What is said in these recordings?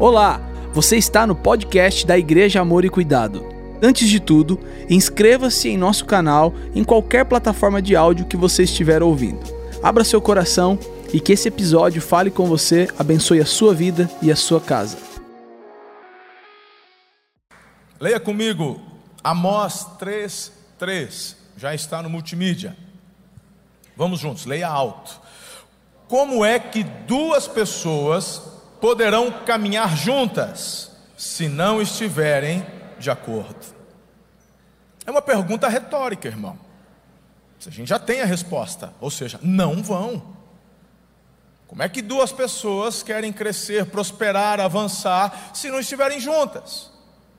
Olá, você está no podcast da Igreja Amor e Cuidado. Antes de tudo, inscreva-se em nosso canal em qualquer plataforma de áudio que você estiver ouvindo. Abra seu coração e que esse episódio fale com você, abençoe a sua vida e a sua casa. Leia comigo Amós 3:3. Já está no multimídia. Vamos juntos, leia alto. Como é que duas pessoas poderão caminhar juntas se não estiverem de acordo? É uma pergunta retórica, irmão. A gente já tem a resposta, ou seja, não vão. Como é que duas pessoas querem crescer, prosperar, avançar se não estiverem juntas?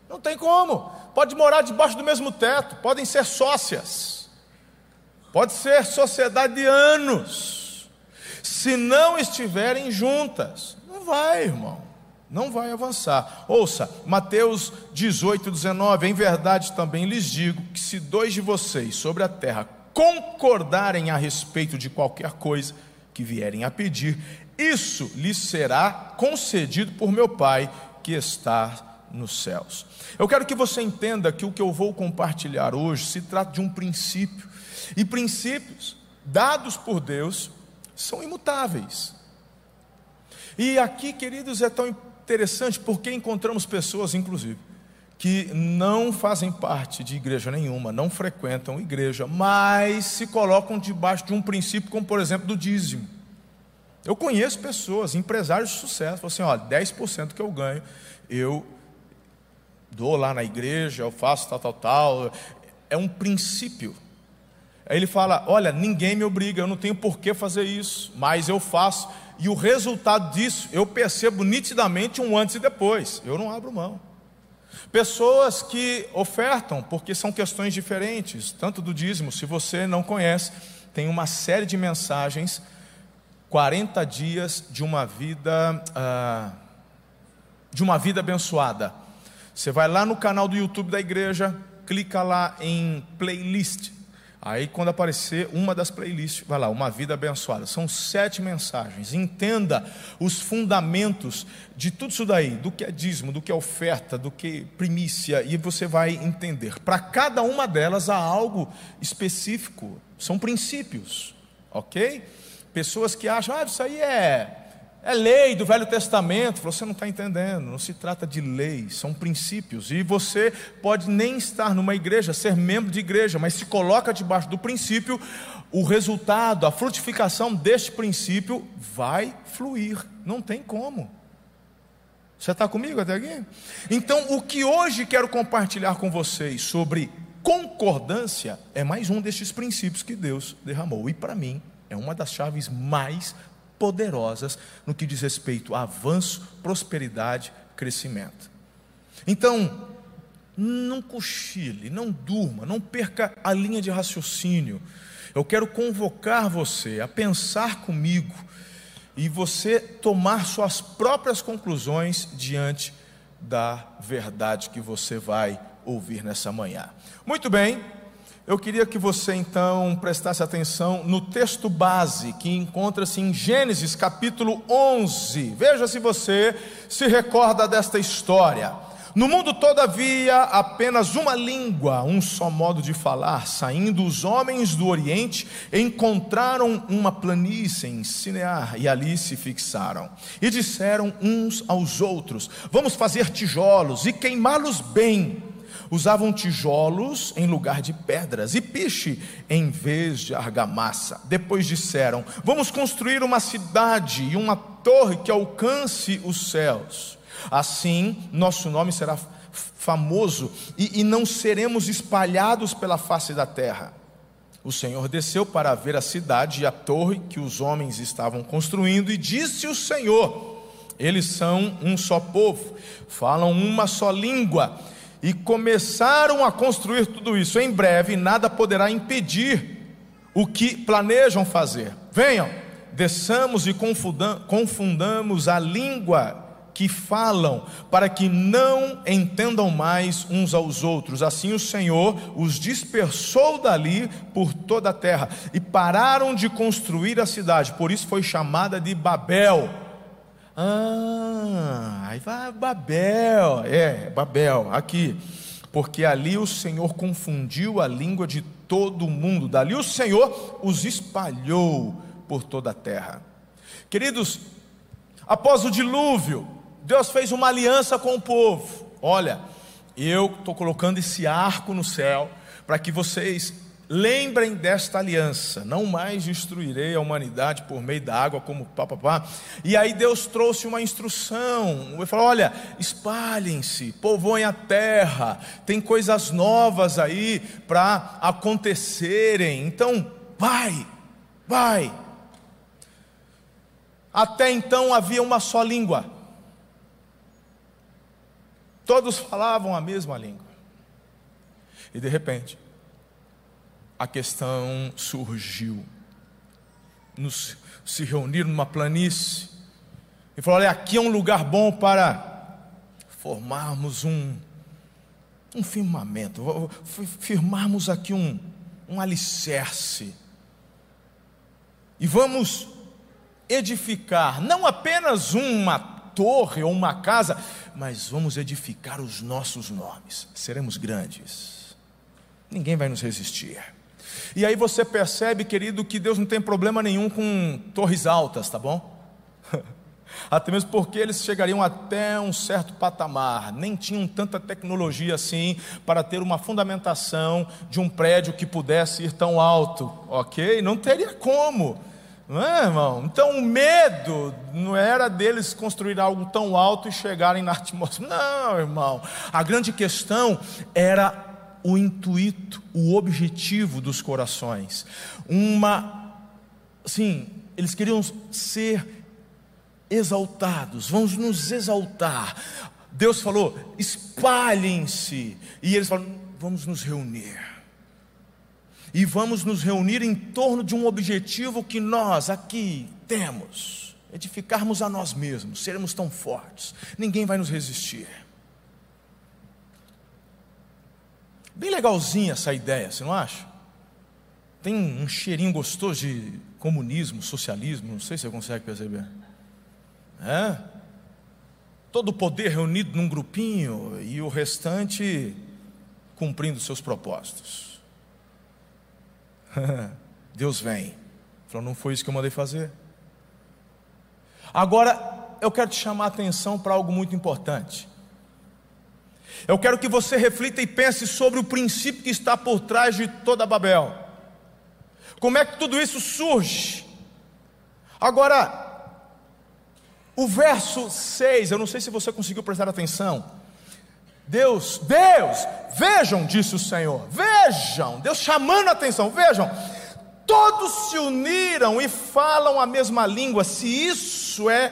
Não tem como. Pode morar debaixo do mesmo teto, podem ser sócias, pode ser sociedade de anos. Se não estiverem juntas, vai, irmão, não vai avançar. Ouça, Mateus 18, 19: Em verdade também lhes digo que se dois de vocês sobre a terra concordarem a respeito de qualquer coisa que vierem a pedir, isso lhes será concedido por meu Pai que está nos céus. Eu quero que você entenda que o que eu vou compartilhar hoje se trata de um princípio, e princípios dados por Deus são imutáveis. E aqui, queridos, é tão interessante porque encontramos pessoas, inclusive, que não fazem parte de igreja nenhuma, não frequentam igreja, mas se colocam debaixo de um princípio, como por exemplo do dízimo. Eu conheço pessoas, empresários de sucesso, assim: ó, 10% que eu ganho, eu dou lá na igreja, eu faço tal, tal, tal. É um princípio. Aí ele fala: Olha, ninguém me obriga, eu não tenho por que fazer isso, mas eu faço. E o resultado disso eu percebo nitidamente um antes e depois. Eu não abro mão. Pessoas que ofertam, porque são questões diferentes, tanto do dízimo, se você não conhece, tem uma série de mensagens, 40 dias de uma vida, ah, de uma vida abençoada. Você vai lá no canal do YouTube da igreja, clica lá em playlist. Aí, quando aparecer uma das playlists, vai lá, Uma Vida Abençoada. São sete mensagens. Entenda os fundamentos de tudo isso daí, do que é dízimo, do que é oferta, do que é primícia, e você vai entender. Para cada uma delas há algo específico, são princípios, ok? Pessoas que acham, ah, isso aí é é lei do Velho Testamento. Você não está entendendo. Não se trata de lei, são princípios. E você pode nem estar numa igreja, ser membro de igreja, mas se coloca debaixo do princípio, o resultado, a frutificação deste princípio vai fluir. Não tem como. Você está comigo até aqui? Então, o que hoje quero compartilhar com vocês sobre concordância é mais um destes princípios que Deus derramou. E para mim, é uma das chaves mais poderosas no que diz respeito a avanço, prosperidade, crescimento. Então, não cochile, não durma, não perca a linha de raciocínio. Eu quero convocar você a pensar comigo e você tomar suas próprias conclusões diante da verdade que você vai ouvir nessa manhã. Muito bem, eu queria que você então prestasse atenção no texto base que encontra-se em Gênesis capítulo 11. Veja se você se recorda desta história. No mundo todo havia apenas uma língua, um só modo de falar. Saindo os homens do Oriente, encontraram uma planície em Sinear e ali se fixaram. E disseram uns aos outros: Vamos fazer tijolos e queimá-los bem usavam tijolos em lugar de pedras e piche em vez de argamassa. Depois disseram: Vamos construir uma cidade e uma torre que alcance os céus. Assim, nosso nome será famoso e, e não seremos espalhados pela face da terra. O Senhor desceu para ver a cidade e a torre que os homens estavam construindo, e disse o Senhor: Eles são um só povo, falam uma só língua e começaram a construir tudo isso. Em breve, nada poderá impedir o que planejam fazer. Venham, desçamos e confundamos a língua que falam, para que não entendam mais uns aos outros. Assim o Senhor os dispersou dali por toda a terra e pararam de construir a cidade, por isso foi chamada de Babel. Ah, Aí vai Babel, é, Babel, aqui. Porque ali o Senhor confundiu a língua de todo mundo, dali o Senhor os espalhou por toda a terra. Queridos, após o dilúvio, Deus fez uma aliança com o povo. Olha, eu estou colocando esse arco no céu para que vocês Lembrem desta aliança, não mais destruirei a humanidade por meio da água, como papapá. E aí Deus trouxe uma instrução. Ele falou: olha, espalhem-se, povoem a terra, tem coisas novas aí para acontecerem. Então, vai, vai. Até então havia uma só língua, todos falavam a mesma língua, e de repente, a questão surgiu. Nos, se reuniram numa planície e falaram: olha, aqui é um lugar bom para formarmos um, um firmamento, firmarmos aqui um, um alicerce. E vamos edificar não apenas uma torre ou uma casa, mas vamos edificar os nossos nomes. Seremos grandes. Ninguém vai nos resistir. E aí você percebe, querido, que Deus não tem problema nenhum com torres altas, tá bom? Até mesmo porque eles chegariam até um certo patamar, nem tinham tanta tecnologia assim para ter uma fundamentação de um prédio que pudesse ir tão alto, ok? Não teria como, não é, irmão? Então o medo não era deles construir algo tão alto e chegarem na atmosfera, não, irmão. A grande questão era o intuito, o objetivo dos corações. Uma, sim, eles queriam ser exaltados, vamos nos exaltar. Deus falou: espalhem-se, e eles falaram: vamos nos reunir. E vamos nos reunir em torno de um objetivo que nós aqui temos: edificarmos a nós mesmos, seremos tão fortes, ninguém vai nos resistir. Bem legalzinha essa ideia, você não acha? Tem um cheirinho gostoso de comunismo, socialismo, não sei se você consegue perceber. É? Todo o poder reunido num grupinho e o restante cumprindo seus propósitos. Deus vem. Falou, não foi isso que eu mandei fazer. Agora, eu quero te chamar a atenção para algo muito importante. Eu quero que você reflita e pense sobre o princípio que está por trás de toda Babel. Como é que tudo isso surge? Agora, o verso 6, eu não sei se você conseguiu prestar atenção. Deus, Deus, vejam, disse o Senhor, vejam, Deus chamando a atenção, vejam, todos se uniram e falam a mesma língua. Se isso é,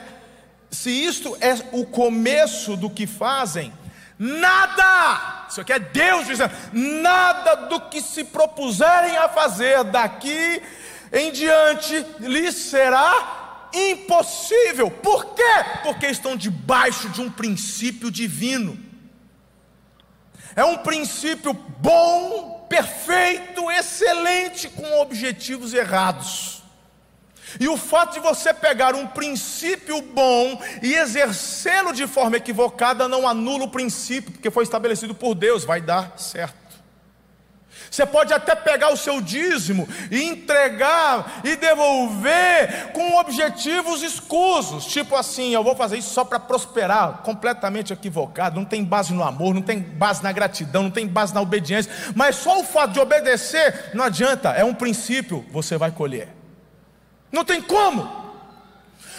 se isto é o começo do que fazem, Nada, isso aqui é Deus dizendo, nada do que se propuserem a fazer daqui em diante lhes será impossível. Por quê? Porque estão debaixo de um princípio divino. É um princípio bom, perfeito, excelente, com objetivos errados. E o fato de você pegar um princípio bom e exercê-lo de forma equivocada não anula o princípio, porque foi estabelecido por Deus, vai dar certo. Você pode até pegar o seu dízimo e entregar e devolver com objetivos escusos, tipo assim, eu vou fazer isso só para prosperar, completamente equivocado, não tem base no amor, não tem base na gratidão, não tem base na obediência, mas só o fato de obedecer não adianta, é um princípio, você vai colher. Não tem como.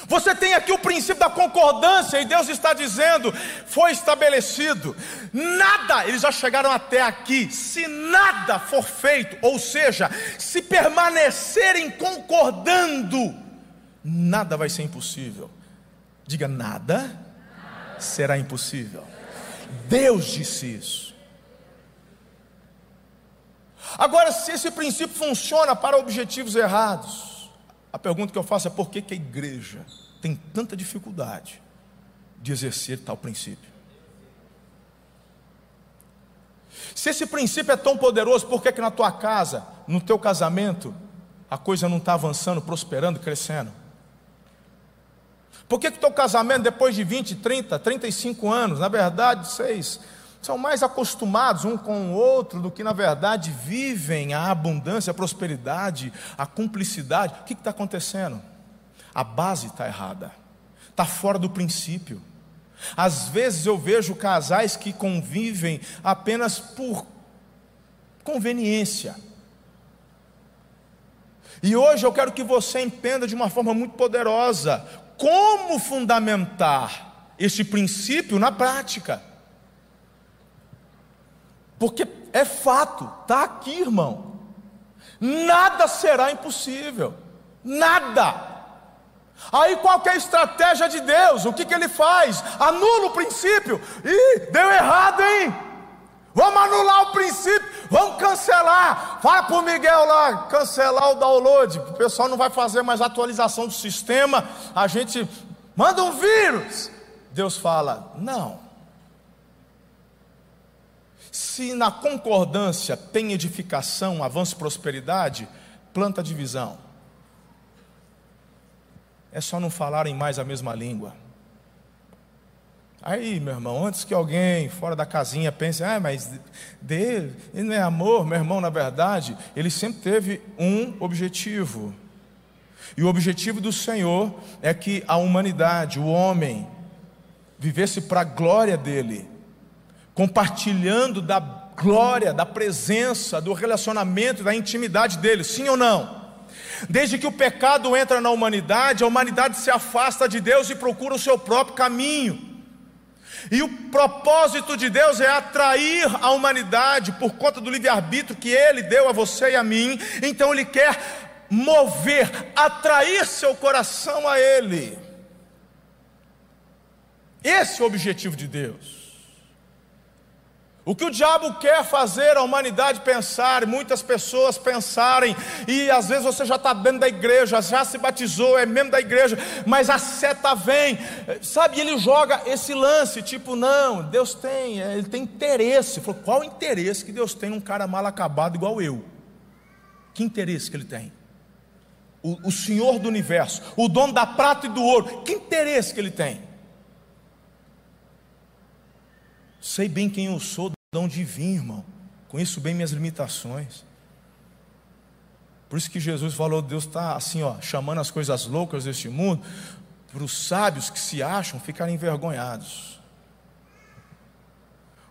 Você tem aqui o princípio da concordância, e Deus está dizendo: foi estabelecido, nada, eles já chegaram até aqui, se nada for feito, ou seja, se permanecerem concordando, nada vai ser impossível. Diga nada será impossível. Deus disse isso. Agora, se esse princípio funciona para objetivos errados, a pergunta que eu faço é por que, que a igreja tem tanta dificuldade de exercer tal princípio? Se esse princípio é tão poderoso, por que, que na tua casa, no teu casamento, a coisa não está avançando, prosperando, crescendo? Por que, que teu casamento, depois de 20, 30, 35 anos, na verdade, vocês são mais acostumados um com o outro do que, na verdade, vivem a abundância, a prosperidade, a cumplicidade? O que está acontecendo? A base está errada, está fora do princípio. Às vezes eu vejo casais que convivem apenas por conveniência. E hoje eu quero que você entenda de uma forma muito poderosa como fundamentar este princípio na prática. Porque é fato, está aqui, irmão. Nada será impossível. Nada. Aí qual é a estratégia de Deus? O que, que ele faz? Anula o princípio. Ih, deu errado, hein? Vamos anular o princípio, vamos cancelar. Fala para o Miguel lá, cancelar o download. O pessoal não vai fazer mais atualização do sistema. A gente manda um vírus. Deus fala: não. Se na concordância tem edificação, avanço e prosperidade, planta divisão. É só não falarem mais a mesma língua. Aí, meu irmão, antes que alguém fora da casinha pense, ah, mas dele, ele não é amor, meu irmão, na verdade, ele sempre teve um objetivo. E o objetivo do Senhor é que a humanidade, o homem, vivesse para a glória dele, compartilhando da glória, da presença, do relacionamento, da intimidade dele, sim ou não? Desde que o pecado entra na humanidade, a humanidade se afasta de Deus e procura o seu próprio caminho. E o propósito de Deus é atrair a humanidade por conta do livre-arbítrio que Ele deu a você e a mim. Então Ele quer mover, atrair seu coração a Ele. Esse é o objetivo de Deus. O que o diabo quer fazer a humanidade pensar, muitas pessoas pensarem, e às vezes você já está dentro da igreja, já se batizou, é membro da igreja, mas a seta vem, sabe? Ele joga esse lance, tipo, não, Deus tem, é, ele tem interesse. Falou, qual interesse que Deus tem num cara mal acabado igual eu? Que interesse que ele tem? O, o Senhor do universo, o dono da prata e do ouro, que interesse que ele tem? Sei bem quem eu sou de onde vim, irmão. Conheço bem minhas limitações. Por isso que Jesus falou: Deus está assim, ó, chamando as coisas loucas deste mundo, para os sábios que se acham ficarem envergonhados.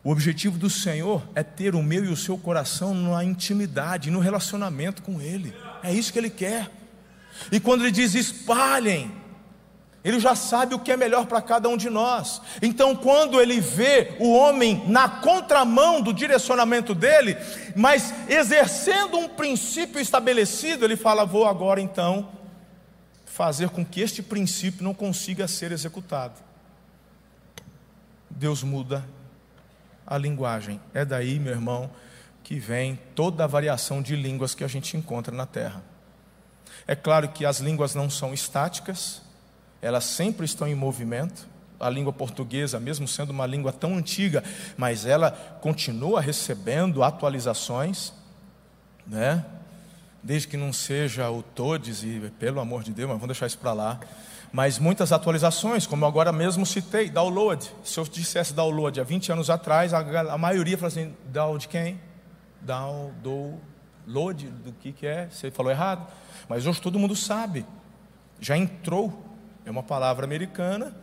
O objetivo do Senhor é ter o meu e o seu coração na intimidade, no relacionamento com Ele. É isso que Ele quer. E quando Ele diz espalhem, ele já sabe o que é melhor para cada um de nós. Então, quando ele vê o homem na contramão do direcionamento dele, mas exercendo um princípio estabelecido, ele fala: Vou agora então fazer com que este princípio não consiga ser executado. Deus muda a linguagem. É daí, meu irmão, que vem toda a variação de línguas que a gente encontra na terra. É claro que as línguas não são estáticas elas sempre estão em movimento. A língua portuguesa, mesmo sendo uma língua tão antiga, mas ela continua recebendo atualizações, né? Desde que não seja o todes e pelo amor de Deus, mas vamos deixar isso para lá. Mas muitas atualizações, como agora mesmo citei, download. Se eu dissesse download há 20 anos atrás, a, a maioria fala assim, down de quem? Down, do, load, do que que é? Você falou errado. Mas hoje todo mundo sabe. Já entrou é uma palavra americana.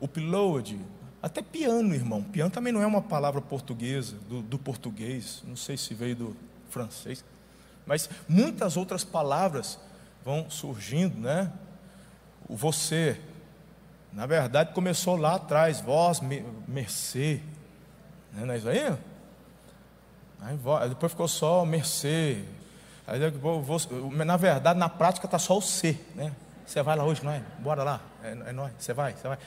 Upload, até piano, irmão. Piano também não é uma palavra portuguesa, do, do português. Não sei se veio do francês. Mas muitas outras palavras vão surgindo, né? O você, na verdade, começou lá atrás, vós, mercê. Né? Não é isso aí? aí depois ficou só mercê. Aí, na verdade, na prática está só o C, né? Você vai lá hoje, não é? Bora lá, é, é nós. Você vai, você vai.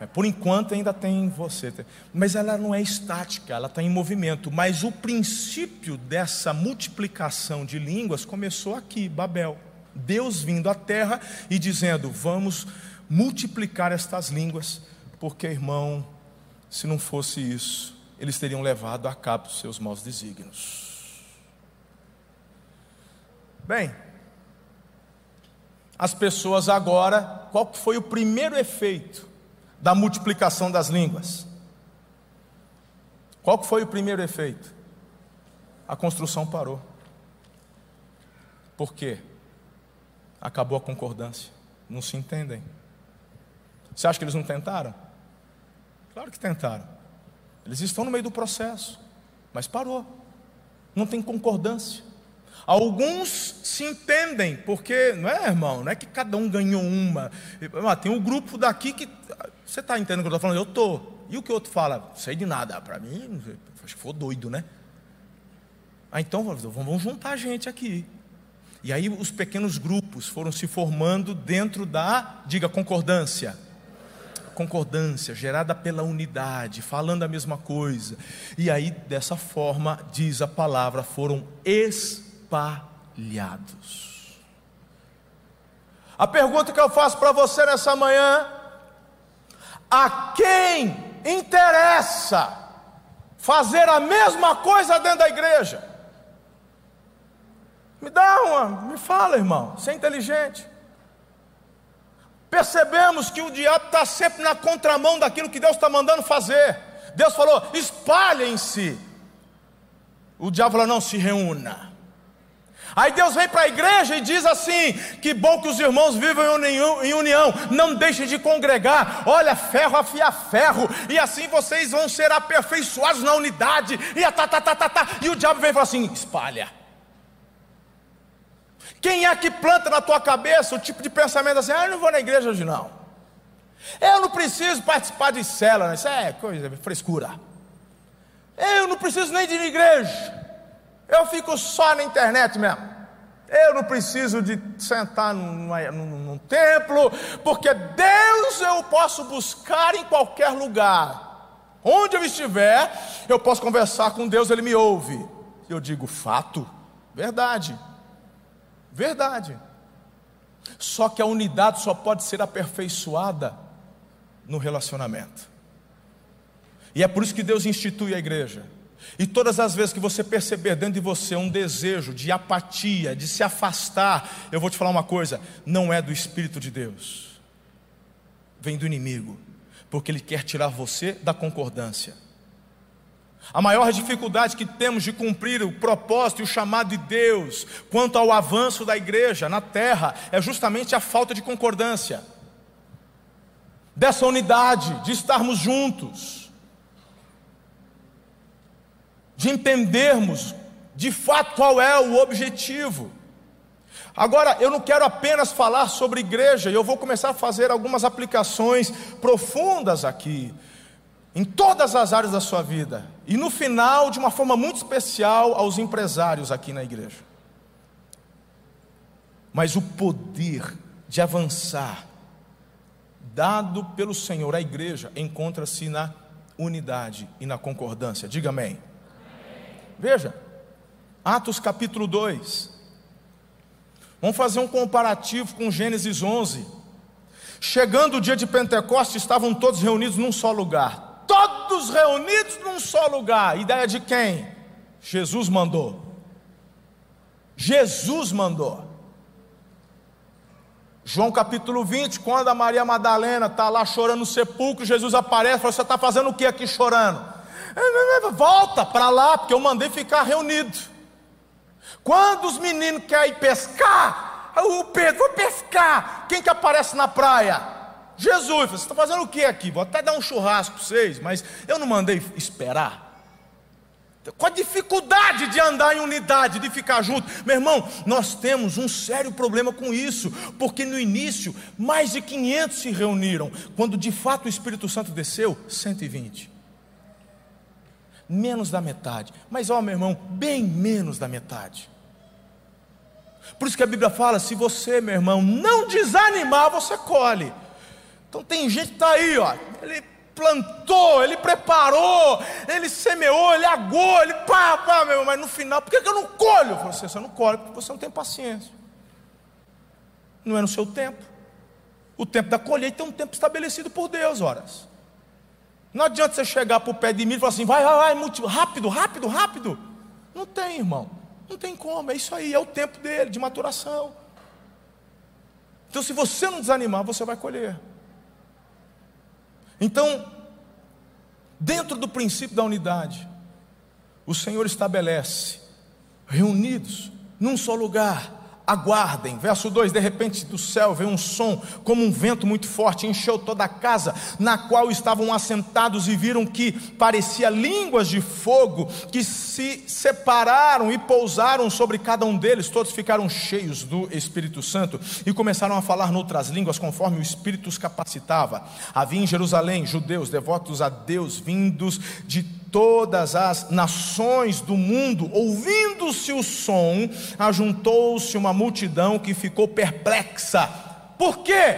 É, por enquanto ainda tem você. Mas ela não é estática, ela está em movimento. Mas o princípio dessa multiplicação de línguas começou aqui, Babel. Deus vindo à terra e dizendo: vamos multiplicar estas línguas, porque, irmão, se não fosse isso, eles teriam levado a cabo seus maus desígnios. Bem, as pessoas agora, qual foi o primeiro efeito da multiplicação das línguas? Qual foi o primeiro efeito? A construção parou. Por quê? Acabou a concordância. Não se entendem. Você acha que eles não tentaram? Claro que tentaram. Eles estão no meio do processo, mas parou. Não tem concordância. Alguns se entendem, porque, não é, irmão? Não é que cada um ganhou uma. Tem um grupo daqui que. Você está entendendo o que eu estou falando? Eu estou. E o que o outro fala? Sei de nada. Para mim, acho que foi doido, né? Ah, então vamos juntar a gente aqui. E aí os pequenos grupos foram se formando dentro da, diga, concordância. Concordância gerada pela unidade, falando a mesma coisa. E aí, dessa forma, diz a palavra, foram espalhados. A pergunta que eu faço para você nessa manhã: a quem interessa fazer a mesma coisa dentro da igreja? Me dá uma, me fala, irmão, você é inteligente. Percebemos que o diabo está sempre na contramão daquilo que Deus está mandando fazer. Deus falou: espalhem-se. O diabo falou: não se reúna. Aí Deus vem para a igreja e diz assim: que bom que os irmãos vivam em união, não deixem de congregar. Olha, ferro afia ferro, e assim vocês vão ser aperfeiçoados na unidade. E, a tá, tá, tá, tá, tá. e o diabo vem e fala assim: espalha. Quem é que planta na tua cabeça o tipo de pensamento assim, ah, eu não vou na igreja hoje não. Eu não preciso participar de célula, né? isso é coisa, frescura. Eu não preciso nem de igreja. Eu fico só na internet mesmo. Eu não preciso de sentar num, num, templo, porque Deus eu posso buscar em qualquer lugar. Onde eu estiver, eu posso conversar com Deus, Ele me ouve. Eu digo, fato, verdade. Verdade. Só que a unidade só pode ser aperfeiçoada no relacionamento. E é por isso que Deus institui a igreja. E todas as vezes que você perceber dentro de você um desejo de apatia, de se afastar, eu vou te falar uma coisa: não é do Espírito de Deus, vem do inimigo, porque ele quer tirar você da concordância. A maior dificuldade que temos de cumprir o propósito e o chamado de Deus quanto ao avanço da igreja na terra é justamente a falta de concordância, dessa unidade, de estarmos juntos, de entendermos de fato qual é o objetivo. Agora, eu não quero apenas falar sobre igreja, eu vou começar a fazer algumas aplicações profundas aqui em todas as áreas da sua vida. E no final, de uma forma muito especial, aos empresários aqui na igreja. Mas o poder de avançar, dado pelo Senhor à igreja, encontra-se na unidade e na concordância. Diga amém. Veja, Atos capítulo 2. Vamos fazer um comparativo com Gênesis 11. Chegando o dia de Pentecostes, estavam todos reunidos num só lugar todos reunidos num só lugar. Ideia de quem? Jesus mandou. Jesus mandou. João capítulo 20, quando a Maria Madalena está lá chorando no sepulcro, Jesus aparece e fala: Você está fazendo o que aqui chorando? Volta para lá, porque eu mandei ficar reunido. Quando os meninos querem pescar, o Pedro, vou pescar. Quem que aparece na praia? Jesus, você está fazendo o que aqui? Vou até dar um churrasco para vocês, mas eu não mandei esperar. Com a dificuldade de andar em unidade, de ficar junto, meu irmão, nós temos um sério problema com isso, porque no início mais de 500 se reuniram, quando de fato o Espírito Santo desceu, 120. Menos da metade, mas ó, meu irmão, bem menos da metade. Por isso que a Bíblia fala: se você, meu irmão, não desanimar, você colhe. Então tem gente que está aí, ó, ele plantou, ele preparou, ele semeou, ele agou, ele pá, pá, meu, mas no final, por que, que eu não colho? Você, você não colhe porque você não tem paciência. Não é no seu tempo. O tempo da colheita é um tempo estabelecido por Deus, horas. Não adianta você chegar para o pé de milho e falar assim, vai, vai, vai, rápido, rápido, rápido. Não tem, irmão. Não tem como, é isso aí, é o tempo dele, de maturação. Então, se você não desanimar, você vai colher. Então, dentro do princípio da unidade, o Senhor estabelece, reunidos num só lugar, aguardem. Verso 2: De repente do céu veio um som, como um vento muito forte, encheu toda a casa, na qual estavam assentados, e viram que parecia línguas de fogo, que se separaram e pousaram sobre cada um deles. Todos ficaram cheios do Espírito Santo e começaram a falar noutras línguas, conforme o Espírito os capacitava. Havia em Jerusalém judeus devotos a Deus, vindos de todas as nações do mundo, ouvindo-se o som, ajuntou-se uma multidão que ficou perplexa. Por quê?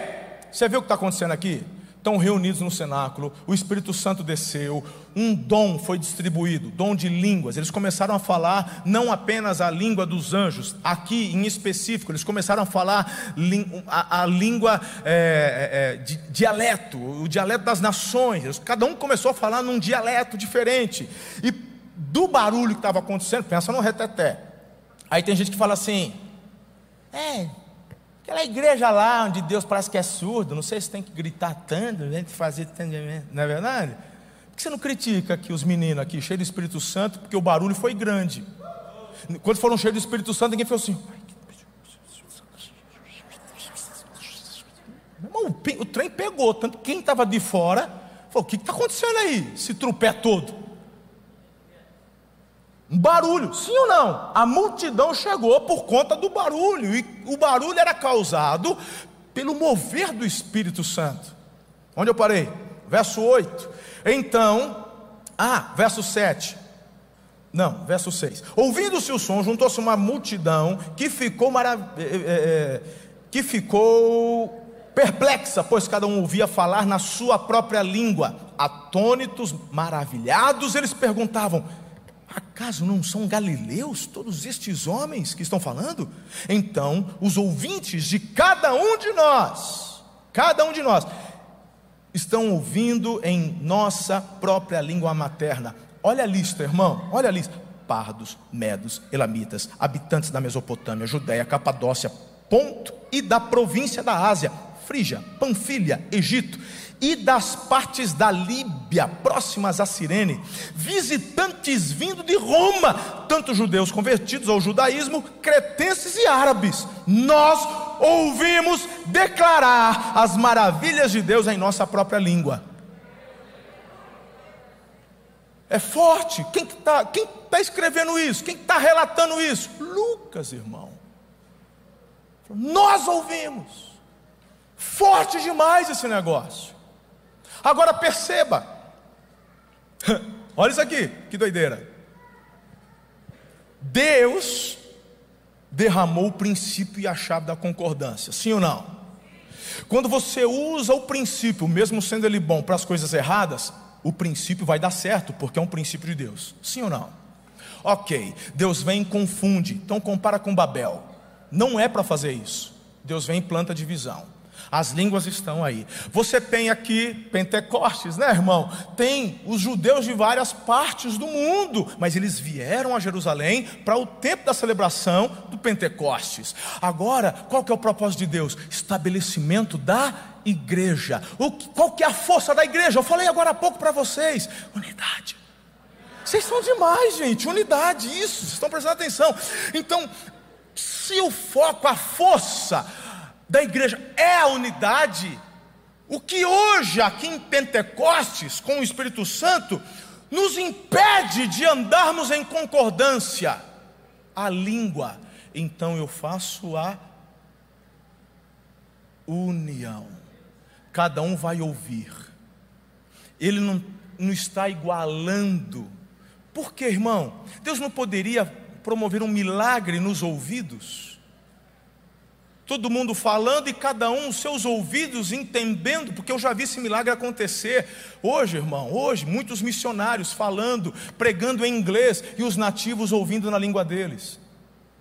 Você vê o que está acontecendo aqui? Estão reunidos no cenáculo, o Espírito Santo desceu, um dom foi distribuído, dom de línguas. Eles começaram a falar não apenas a língua dos anjos, aqui em específico, eles começaram a falar a, a língua é, é, de, dialeto, o dialeto das nações. Cada um começou a falar num dialeto diferente. E do barulho que estava acontecendo, pensa no reteté. Aí tem gente que fala assim: é, Aquela igreja lá onde Deus parece que é surdo, não sei se tem que gritar tanto, né, fazer entendimento, não é verdade? Por que você não critica aqui os meninos aqui, cheios do Espírito Santo, porque o barulho foi grande? Quando foram cheios do Espírito Santo, ninguém falou assim. o, trem pegou, tanto quem estava de fora falou: o que está acontecendo aí? Esse trupé todo. Um barulho, sim ou não? A multidão chegou por conta do barulho, e o barulho era causado pelo mover do Espírito Santo. Onde eu parei? Verso 8. Então, ah, verso 7. Não, verso 6. Ouvindo-se o som, juntou-se uma multidão que ficou marav é, é, que ficou perplexa, pois cada um ouvia falar na sua própria língua. Atônitos, maravilhados, eles perguntavam: Acaso não são galileus todos estes homens que estão falando? Então, os ouvintes de cada um de nós, cada um de nós, estão ouvindo em nossa própria língua materna. Olha a lista, irmão, olha a lista: pardos, medos, elamitas, habitantes da Mesopotâmia, Judéia, Capadócia, Ponto e da província da Ásia, Frígia, Panfilha, Egito e das partes da Líbia, próximas a Cirene, visitantes vindo de Roma, tanto judeus convertidos ao judaísmo, cretenses e árabes. Nós ouvimos declarar as maravilhas de Deus em nossa própria língua. É forte. Quem está tá escrevendo isso? Quem está relatando isso? Lucas, irmão. Nós ouvimos. Forte demais esse negócio. Agora perceba, olha isso aqui, que doideira. Deus derramou o princípio e a chave da concordância, sim ou não? Quando você usa o princípio, mesmo sendo ele bom, para as coisas erradas, o princípio vai dar certo, porque é um princípio de Deus, sim ou não? Ok, Deus vem e confunde, então compara com Babel, não é para fazer isso, Deus vem e planta divisão. As línguas estão aí. Você tem aqui Pentecostes, né, irmão? Tem os judeus de várias partes do mundo, mas eles vieram a Jerusalém para o tempo da celebração do Pentecostes. Agora, qual que é o propósito de Deus? Estabelecimento da igreja. O, qual que é a força da igreja? Eu falei agora há pouco para vocês. Unidade. Vocês são demais, gente. Unidade, isso. Vocês estão prestando atenção. Então, se o foco, a força da igreja é a unidade, o que hoje, aqui em Pentecostes, com o Espírito Santo, nos impede de andarmos em concordância. A língua, então eu faço a união. Cada um vai ouvir. Ele não, não está igualando. Por quê, irmão? Deus não poderia promover um milagre nos ouvidos? Todo mundo falando e cada um os seus ouvidos entendendo, porque eu já vi esse milagre acontecer. Hoje, irmão, hoje, muitos missionários falando, pregando em inglês e os nativos ouvindo na língua deles.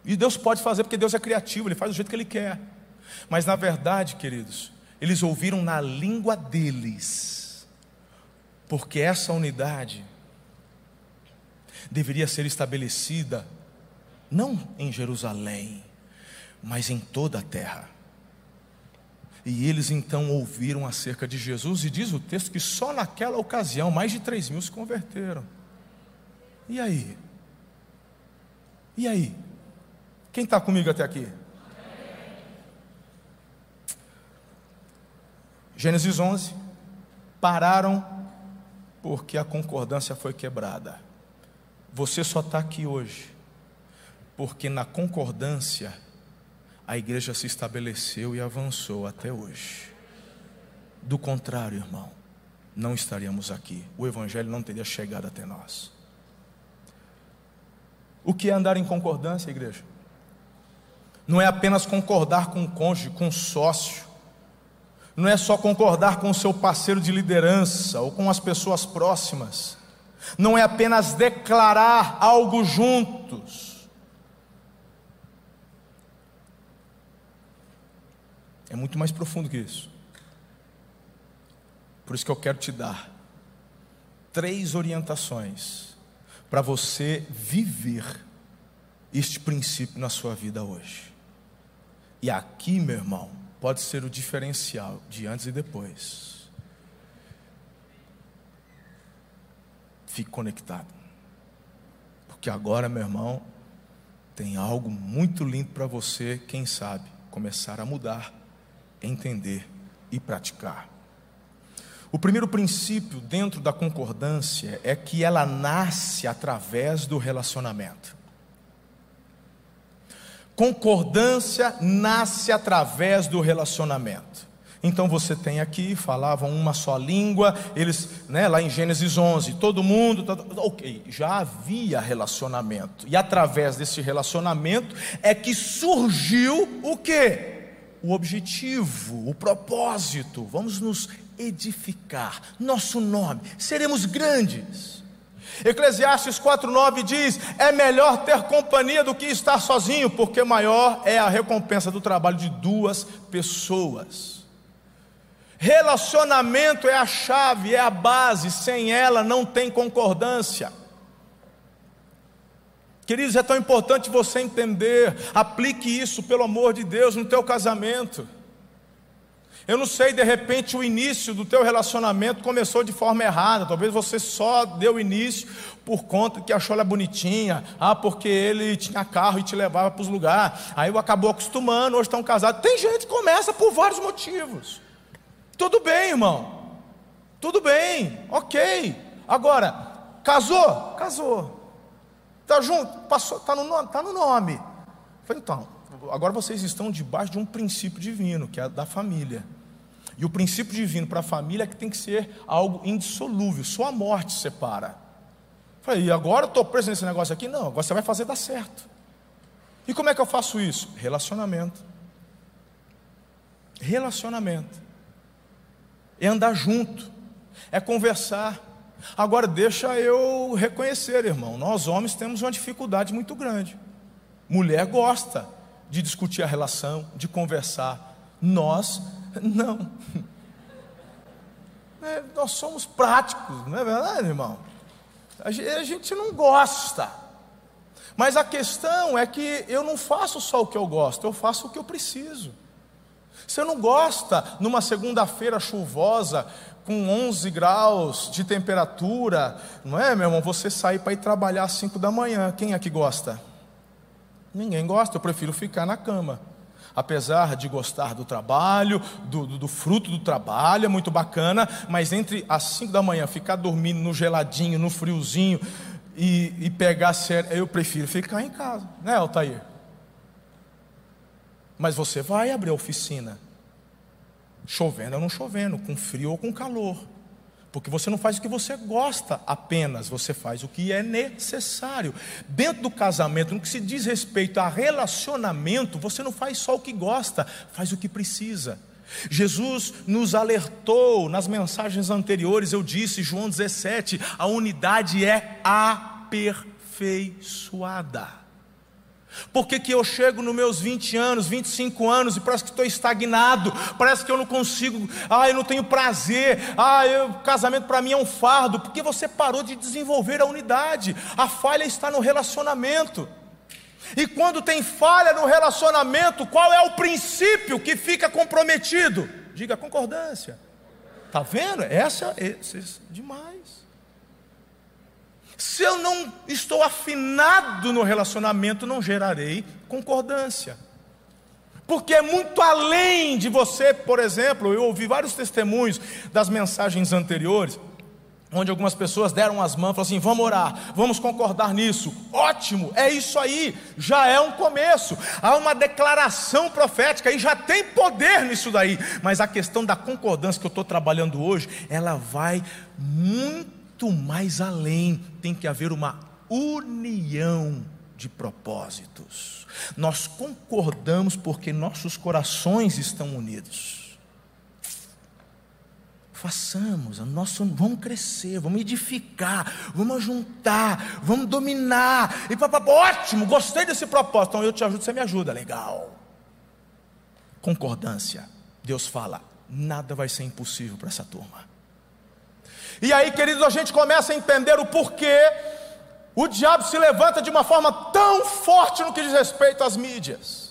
E Deus pode fazer porque Deus é criativo, Ele faz do jeito que Ele quer. Mas na verdade, queridos, eles ouviram na língua deles, porque essa unidade deveria ser estabelecida não em Jerusalém, mas em toda a terra. E eles então ouviram acerca de Jesus, e diz o texto que só naquela ocasião mais de 3 mil se converteram. E aí? E aí? Quem está comigo até aqui? Gênesis 11. Pararam porque a concordância foi quebrada. Você só está aqui hoje porque na concordância a igreja se estabeleceu e avançou até hoje. Do contrário, irmão, não estaríamos aqui. O evangelho não teria chegado até nós. O que é andar em concordância, igreja? Não é apenas concordar com o cônjuge, com o sócio. Não é só concordar com o seu parceiro de liderança ou com as pessoas próximas. Não é apenas declarar algo juntos. É muito mais profundo que isso. Por isso que eu quero te dar três orientações para você viver este princípio na sua vida hoje. E aqui, meu irmão, pode ser o diferencial de antes e depois. Fique conectado. Porque agora, meu irmão, tem algo muito lindo para você, quem sabe, começar a mudar, entender e praticar. O primeiro princípio dentro da concordância é que ela nasce através do relacionamento. Concordância nasce através do relacionamento. Então você tem aqui, falavam uma só língua, eles, né, lá em Gênesis 11, todo mundo, tá, tá, ok, já havia relacionamento, e através desse relacionamento é que surgiu o que? O objetivo, o propósito, vamos nos edificar nosso nome, seremos grandes. Eclesiastes 4,9 diz: É melhor ter companhia do que estar sozinho, porque maior é a recompensa do trabalho de duas pessoas. Relacionamento é a chave, é a base, sem ela não tem concordância. Queridos, é tão importante você entender, aplique isso, pelo amor de Deus, no teu casamento. Eu não sei, de repente o início do teu relacionamento começou de forma errada. Talvez você só deu início por conta que achou ela bonitinha, ah, porque ele tinha carro e te levava para os lugares. Aí acabou acostumando, hoje estão casados. Tem gente que começa por vários motivos. Tudo bem, irmão. Tudo bem, ok. Agora, casou? Casou. Está junto? Passou, está no? Está no nome. Falei, então, agora vocês estão debaixo de um princípio divino, que é da família. E o princípio divino para a família é que tem que ser algo indissolúvel, só a morte separa. Falei, e agora eu estou preso nesse negócio aqui? Não, agora você vai fazer dar certo. E como é que eu faço isso? Relacionamento. Relacionamento. É andar junto, é conversar. Agora deixa eu reconhecer, irmão, nós homens temos uma dificuldade muito grande. Mulher gosta de discutir a relação, de conversar. Nós não. É, nós somos práticos, não é verdade, irmão? A gente não gosta. Mas a questão é que eu não faço só o que eu gosto, eu faço o que eu preciso. Você não gosta numa segunda-feira chuvosa, com 11 graus de temperatura, não é, meu irmão? Você sair para ir trabalhar às 5 da manhã. Quem é que gosta? Ninguém gosta, eu prefiro ficar na cama apesar de gostar do trabalho, do, do, do, fruto do trabalho, é muito bacana, mas entre as 5 da manhã ficar dormindo no geladinho, no friozinho e, e pegar sério, eu prefiro ficar em casa, né, Altair? Mas você vai abrir a oficina, chovendo ou não chovendo, com frio ou com calor. Porque você não faz o que você gosta apenas, você faz o que é necessário. Dentro do casamento, no que se diz respeito a relacionamento, você não faz só o que gosta, faz o que precisa. Jesus nos alertou nas mensagens anteriores, eu disse, João 17, a unidade é aperfeiçoada. Por que, que eu chego nos meus 20 anos, 25 anos e parece que estou estagnado, parece que eu não consigo, ah, eu não tenho prazer, ah, o casamento para mim é um fardo, porque você parou de desenvolver a unidade, a falha está no relacionamento. E quando tem falha no relacionamento, qual é o princípio que fica comprometido? Diga concordância. Tá vendo? Essa é demais. Se eu não estou afinado no relacionamento, não gerarei concordância. Porque é muito além de você, por exemplo, eu ouvi vários testemunhos das mensagens anteriores onde algumas pessoas deram as mãos e falaram assim: vamos orar, vamos concordar nisso. Ótimo, é isso aí, já é um começo. Há uma declaração profética e já tem poder nisso daí. Mas a questão da concordância que eu estou trabalhando hoje, ela vai muito mais além. Tem que haver uma união de propósitos. Nós concordamos porque nossos corações estão unidos façamos, nosso, vamos crescer, vamos edificar, vamos juntar, vamos dominar. E papai, ótimo, gostei desse propósito. Então eu te ajudo, você me ajuda, legal. Concordância. Deus fala: nada vai ser impossível para essa turma. E aí, queridos, a gente começa a entender o porquê o diabo se levanta de uma forma tão forte no que diz respeito às mídias.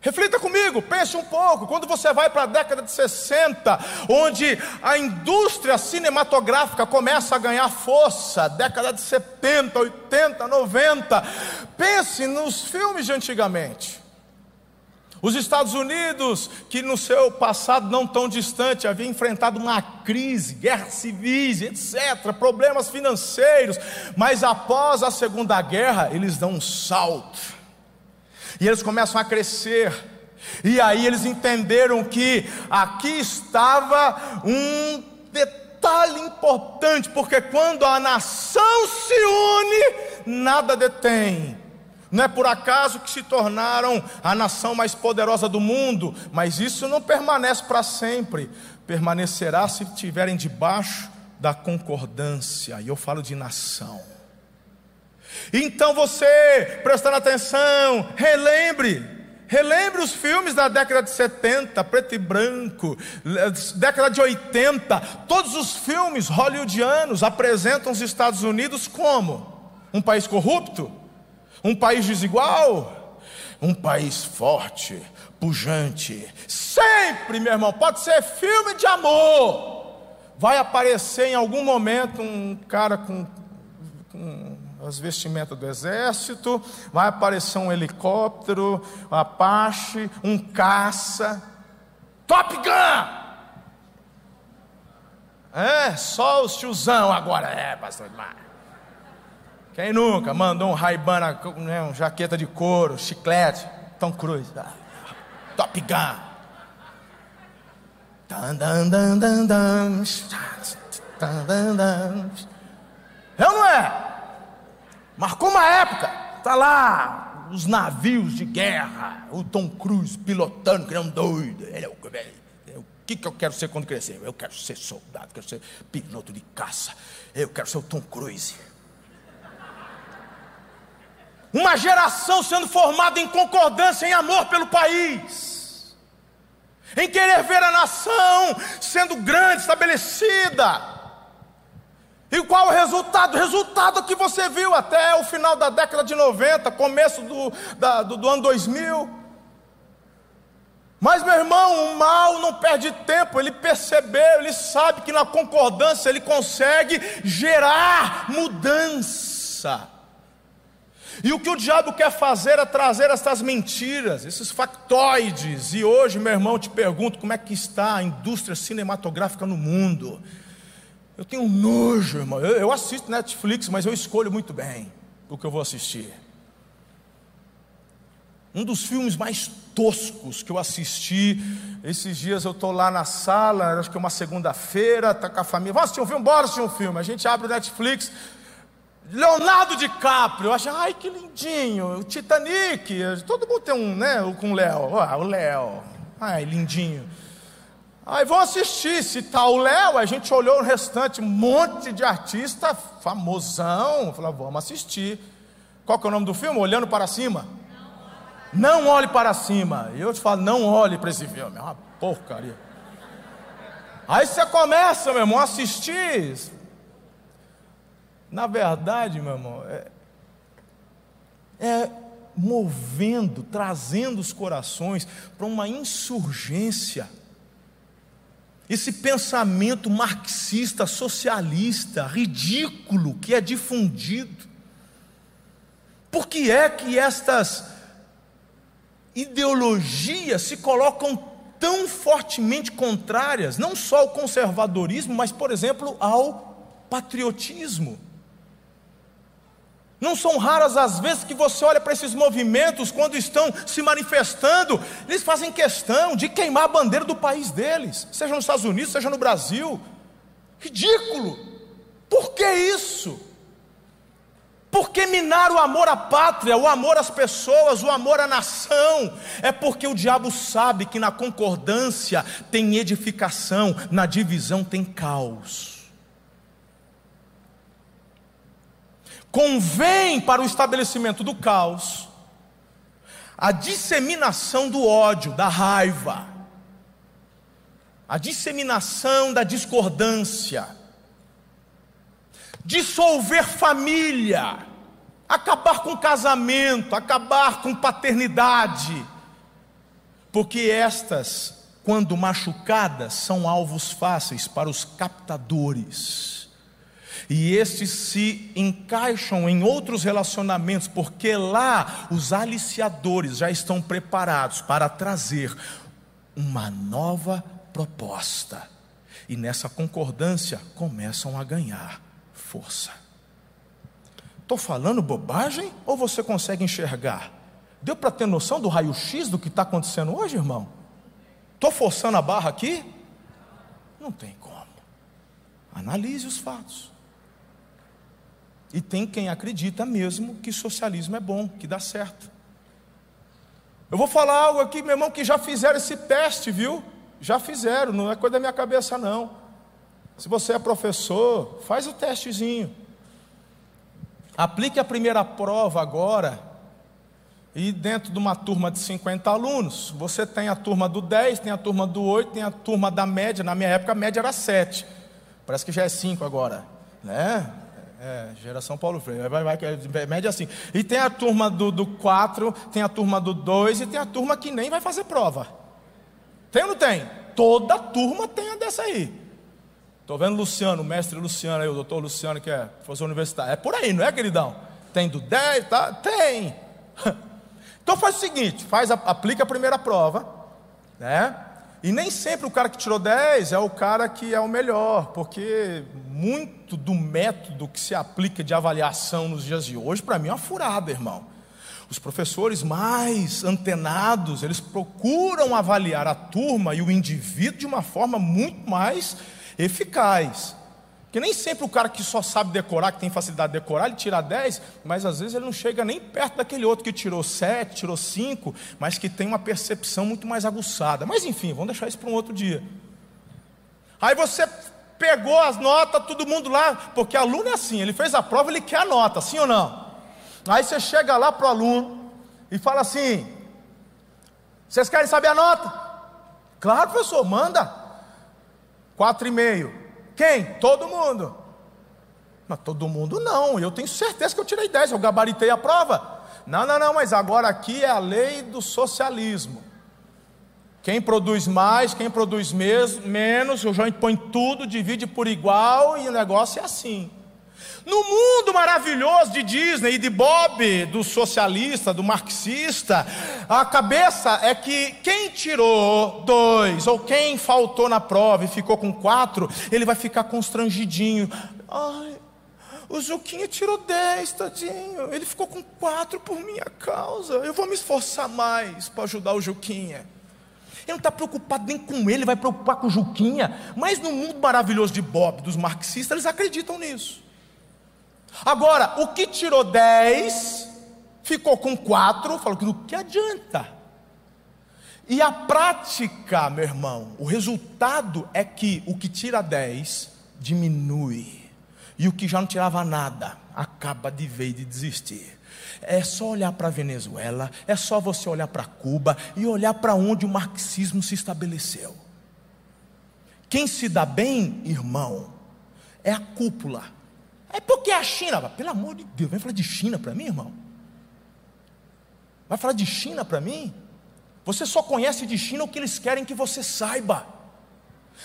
Reflita comigo, pense um pouco. Quando você vai para a década de 60, onde a indústria cinematográfica começa a ganhar força, década de 70, 80, 90, pense nos filmes de antigamente. Os Estados Unidos, que no seu passado não tão distante havia enfrentado uma crise, guerras civis, etc., problemas financeiros, mas após a Segunda Guerra, eles dão um salto e eles começam a crescer. E aí eles entenderam que aqui estava um detalhe importante, porque quando a nação se une, nada detém. Não é por acaso que se tornaram a nação mais poderosa do mundo, mas isso não permanece para sempre, permanecerá se estiverem debaixo da concordância, e eu falo de nação. Então você, prestando atenção, relembre. Relembre os filmes da década de 70, preto e branco, década de 80. Todos os filmes hollywoodianos apresentam os Estados Unidos como um país corrupto, um país desigual, um país forte, pujante. Sempre, meu irmão, pode ser filme de amor. Vai aparecer em algum momento um cara com, com as vestimentas do exército, vai aparecer um helicóptero, um Apache, um caça. Top Gun! É, só os tiozão agora, é, pastor Mar. Quem nunca mandou um raibana, né, um jaqueta de couro, chiclete, Tom Cruise, ah, Top Gun. É ou não é? Marcou uma época, tá lá os navios de guerra, o Tom Cruise pilotando, que é um doido. Ele é o, é o que, que eu quero ser quando crescer? Eu quero ser soldado, quero ser piloto de caça. Eu quero ser o Tom Cruise. Uma geração sendo formada em concordância, em amor pelo país, em querer ver a nação sendo grande, estabelecida. E qual o resultado? O resultado que você viu até o final da década de 90, começo do, da, do, do ano 2000. Mas, meu irmão, o mal não perde tempo, ele percebeu, ele sabe que na concordância ele consegue gerar mudança. E o que o diabo quer fazer é trazer essas mentiras, esses factoides. E hoje, meu irmão, te pergunto como é que está a indústria cinematográfica no mundo. Eu tenho nojo, irmão. Eu, eu assisto Netflix, mas eu escolho muito bem o que eu vou assistir. Um dos filmes mais toscos que eu assisti, esses dias eu estou lá na sala, acho que é uma segunda-feira, está com a família, vamos assistir um filme, bora assistir um filme. A gente abre o Netflix, Leonardo DiCaprio, eu acho, ai que lindinho, o Titanic, todo mundo tem um, né, com o Léo, ah, o Léo, ai lindinho. Aí vão assistir, se tá o Léo, a gente olhou o restante, um monte de artista famosão. Falou, vamos assistir. Qual que é o nome do filme? Olhando para cima. Não olhe para cima. E eu te falo, não olhe para esse filme. É uma porcaria. Aí você começa, meu irmão, a assistir. Na verdade, meu irmão, é, é movendo, trazendo os corações para uma insurgência. Esse pensamento marxista, socialista, ridículo que é difundido. Por que é que estas ideologias se colocam tão fortemente contrárias, não só ao conservadorismo, mas, por exemplo, ao patriotismo? Não são raras as vezes que você olha para esses movimentos, quando estão se manifestando, eles fazem questão de queimar a bandeira do país deles, seja nos Estados Unidos, seja no Brasil. Ridículo! Por que isso? Por que minar o amor à pátria, o amor às pessoas, o amor à nação? É porque o diabo sabe que na concordância tem edificação, na divisão tem caos. Convém para o estabelecimento do caos a disseminação do ódio, da raiva, a disseminação da discordância, dissolver família, acabar com casamento, acabar com paternidade, porque estas, quando machucadas, são alvos fáceis para os captadores e estes se encaixam em outros relacionamentos, porque lá os aliciadores já estão preparados para trazer uma nova proposta. E nessa concordância começam a ganhar força. Estou falando bobagem ou você consegue enxergar? Deu para ter noção do raio-x do que está acontecendo hoje, irmão? Estou forçando a barra aqui? Não tem como. Analise os fatos. E tem quem acredita mesmo que socialismo é bom, que dá certo. Eu vou falar algo aqui, meu irmão, que já fizeram esse teste, viu? Já fizeram, não é coisa da minha cabeça, não. Se você é professor, faz o testezinho. Aplique a primeira prova agora. E dentro de uma turma de 50 alunos, você tem a turma do 10, tem a turma do 8, tem a turma da média. Na minha época a média era 7. Parece que já é 5 agora, né? É, geração Paulo Freire. Vai, vai, média assim. E tem a turma do 4, tem a turma do 2 e tem a turma que nem vai fazer prova. Tem ou não tem? Toda turma tem a dessa aí. Estou vendo Luciano, o mestre Luciano aí, o doutor Luciano, que é professor universitário. É por aí, não é, queridão? Tem do 10, tá? Tem. Então faz o seguinte, faz, aplica a primeira prova, né? E nem sempre o cara que tirou 10 é o cara que é o melhor, porque muito do método que se aplica de avaliação nos dias de hoje, para mim é uma furada, irmão. Os professores mais antenados, eles procuram avaliar a turma e o indivíduo de uma forma muito mais eficaz. Porque nem sempre o cara que só sabe decorar, que tem facilidade de decorar, ele tira 10, mas às vezes ele não chega nem perto daquele outro que tirou 7, tirou 5, mas que tem uma percepção muito mais aguçada. Mas enfim, vamos deixar isso para um outro dia. Aí você pegou as notas, todo mundo lá, porque aluno é assim, ele fez a prova, ele quer a nota, sim ou não? Aí você chega lá para o aluno e fala assim: vocês querem saber a nota? Claro, professor, manda. Quatro e meio. Quem? Todo mundo. Mas todo mundo não, eu tenho certeza que eu tirei 10, eu gabaritei a prova. Não, não, não, mas agora aqui é a lei do socialismo. Quem produz mais, quem produz menos, o gente põe tudo, divide por igual e o negócio é assim. No mundo maravilhoso de Disney e de Bob, do socialista, do marxista, a cabeça é que quem tirou dois, ou quem faltou na prova e ficou com quatro, ele vai ficar constrangidinho. Ai, o Juquinha tirou dez, tadinho. Ele ficou com quatro por minha causa. Eu vou me esforçar mais para ajudar o Juquinha. Ele não está preocupado nem com ele, vai preocupar com o Juquinha. Mas no mundo maravilhoso de Bob, dos marxistas, eles acreditam nisso. Agora, o que tirou 10, ficou com 4, falou que no que adianta? E a prática, meu irmão, o resultado é que o que tira 10 diminui. E o que já não tirava nada acaba de vez de desistir. É só olhar para a Venezuela, é só você olhar para Cuba e olhar para onde o marxismo se estabeleceu. Quem se dá bem, irmão, é a cúpula é porque a China, pelo amor de Deus, vem falar de China para mim, irmão. Vai falar de China para mim? Você só conhece de China o que eles querem que você saiba.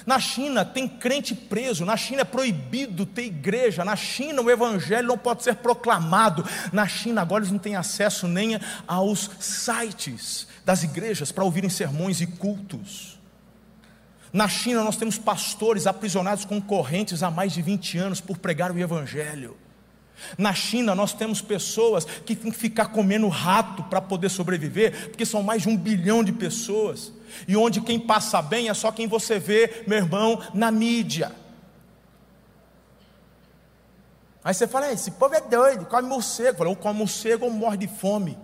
Na China tem crente preso, na China é proibido ter igreja, na China o evangelho não pode ser proclamado, na China agora eles não têm acesso nem aos sites das igrejas para ouvirem sermões e cultos. Na China nós temos pastores aprisionados com correntes há mais de 20 anos por pregar o evangelho. Na China, nós temos pessoas que têm que ficar comendo rato para poder sobreviver, porque são mais de um bilhão de pessoas, e onde quem passa bem é só quem você vê, meu irmão, na mídia. Aí você fala, esse povo é doido, come morcego. Fala, ou come morcego ou morre de fome.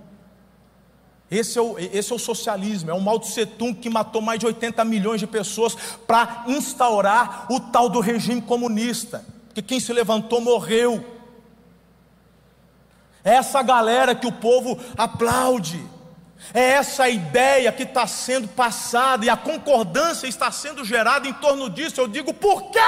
Esse é, o, esse é o socialismo, é o Mao Tse Tung que matou mais de 80 milhões de pessoas para instaurar o tal do regime comunista. Porque quem se levantou morreu. É essa galera que o povo aplaude. É essa ideia que está sendo passada e a concordância está sendo gerada em torno disso. Eu digo, por quê?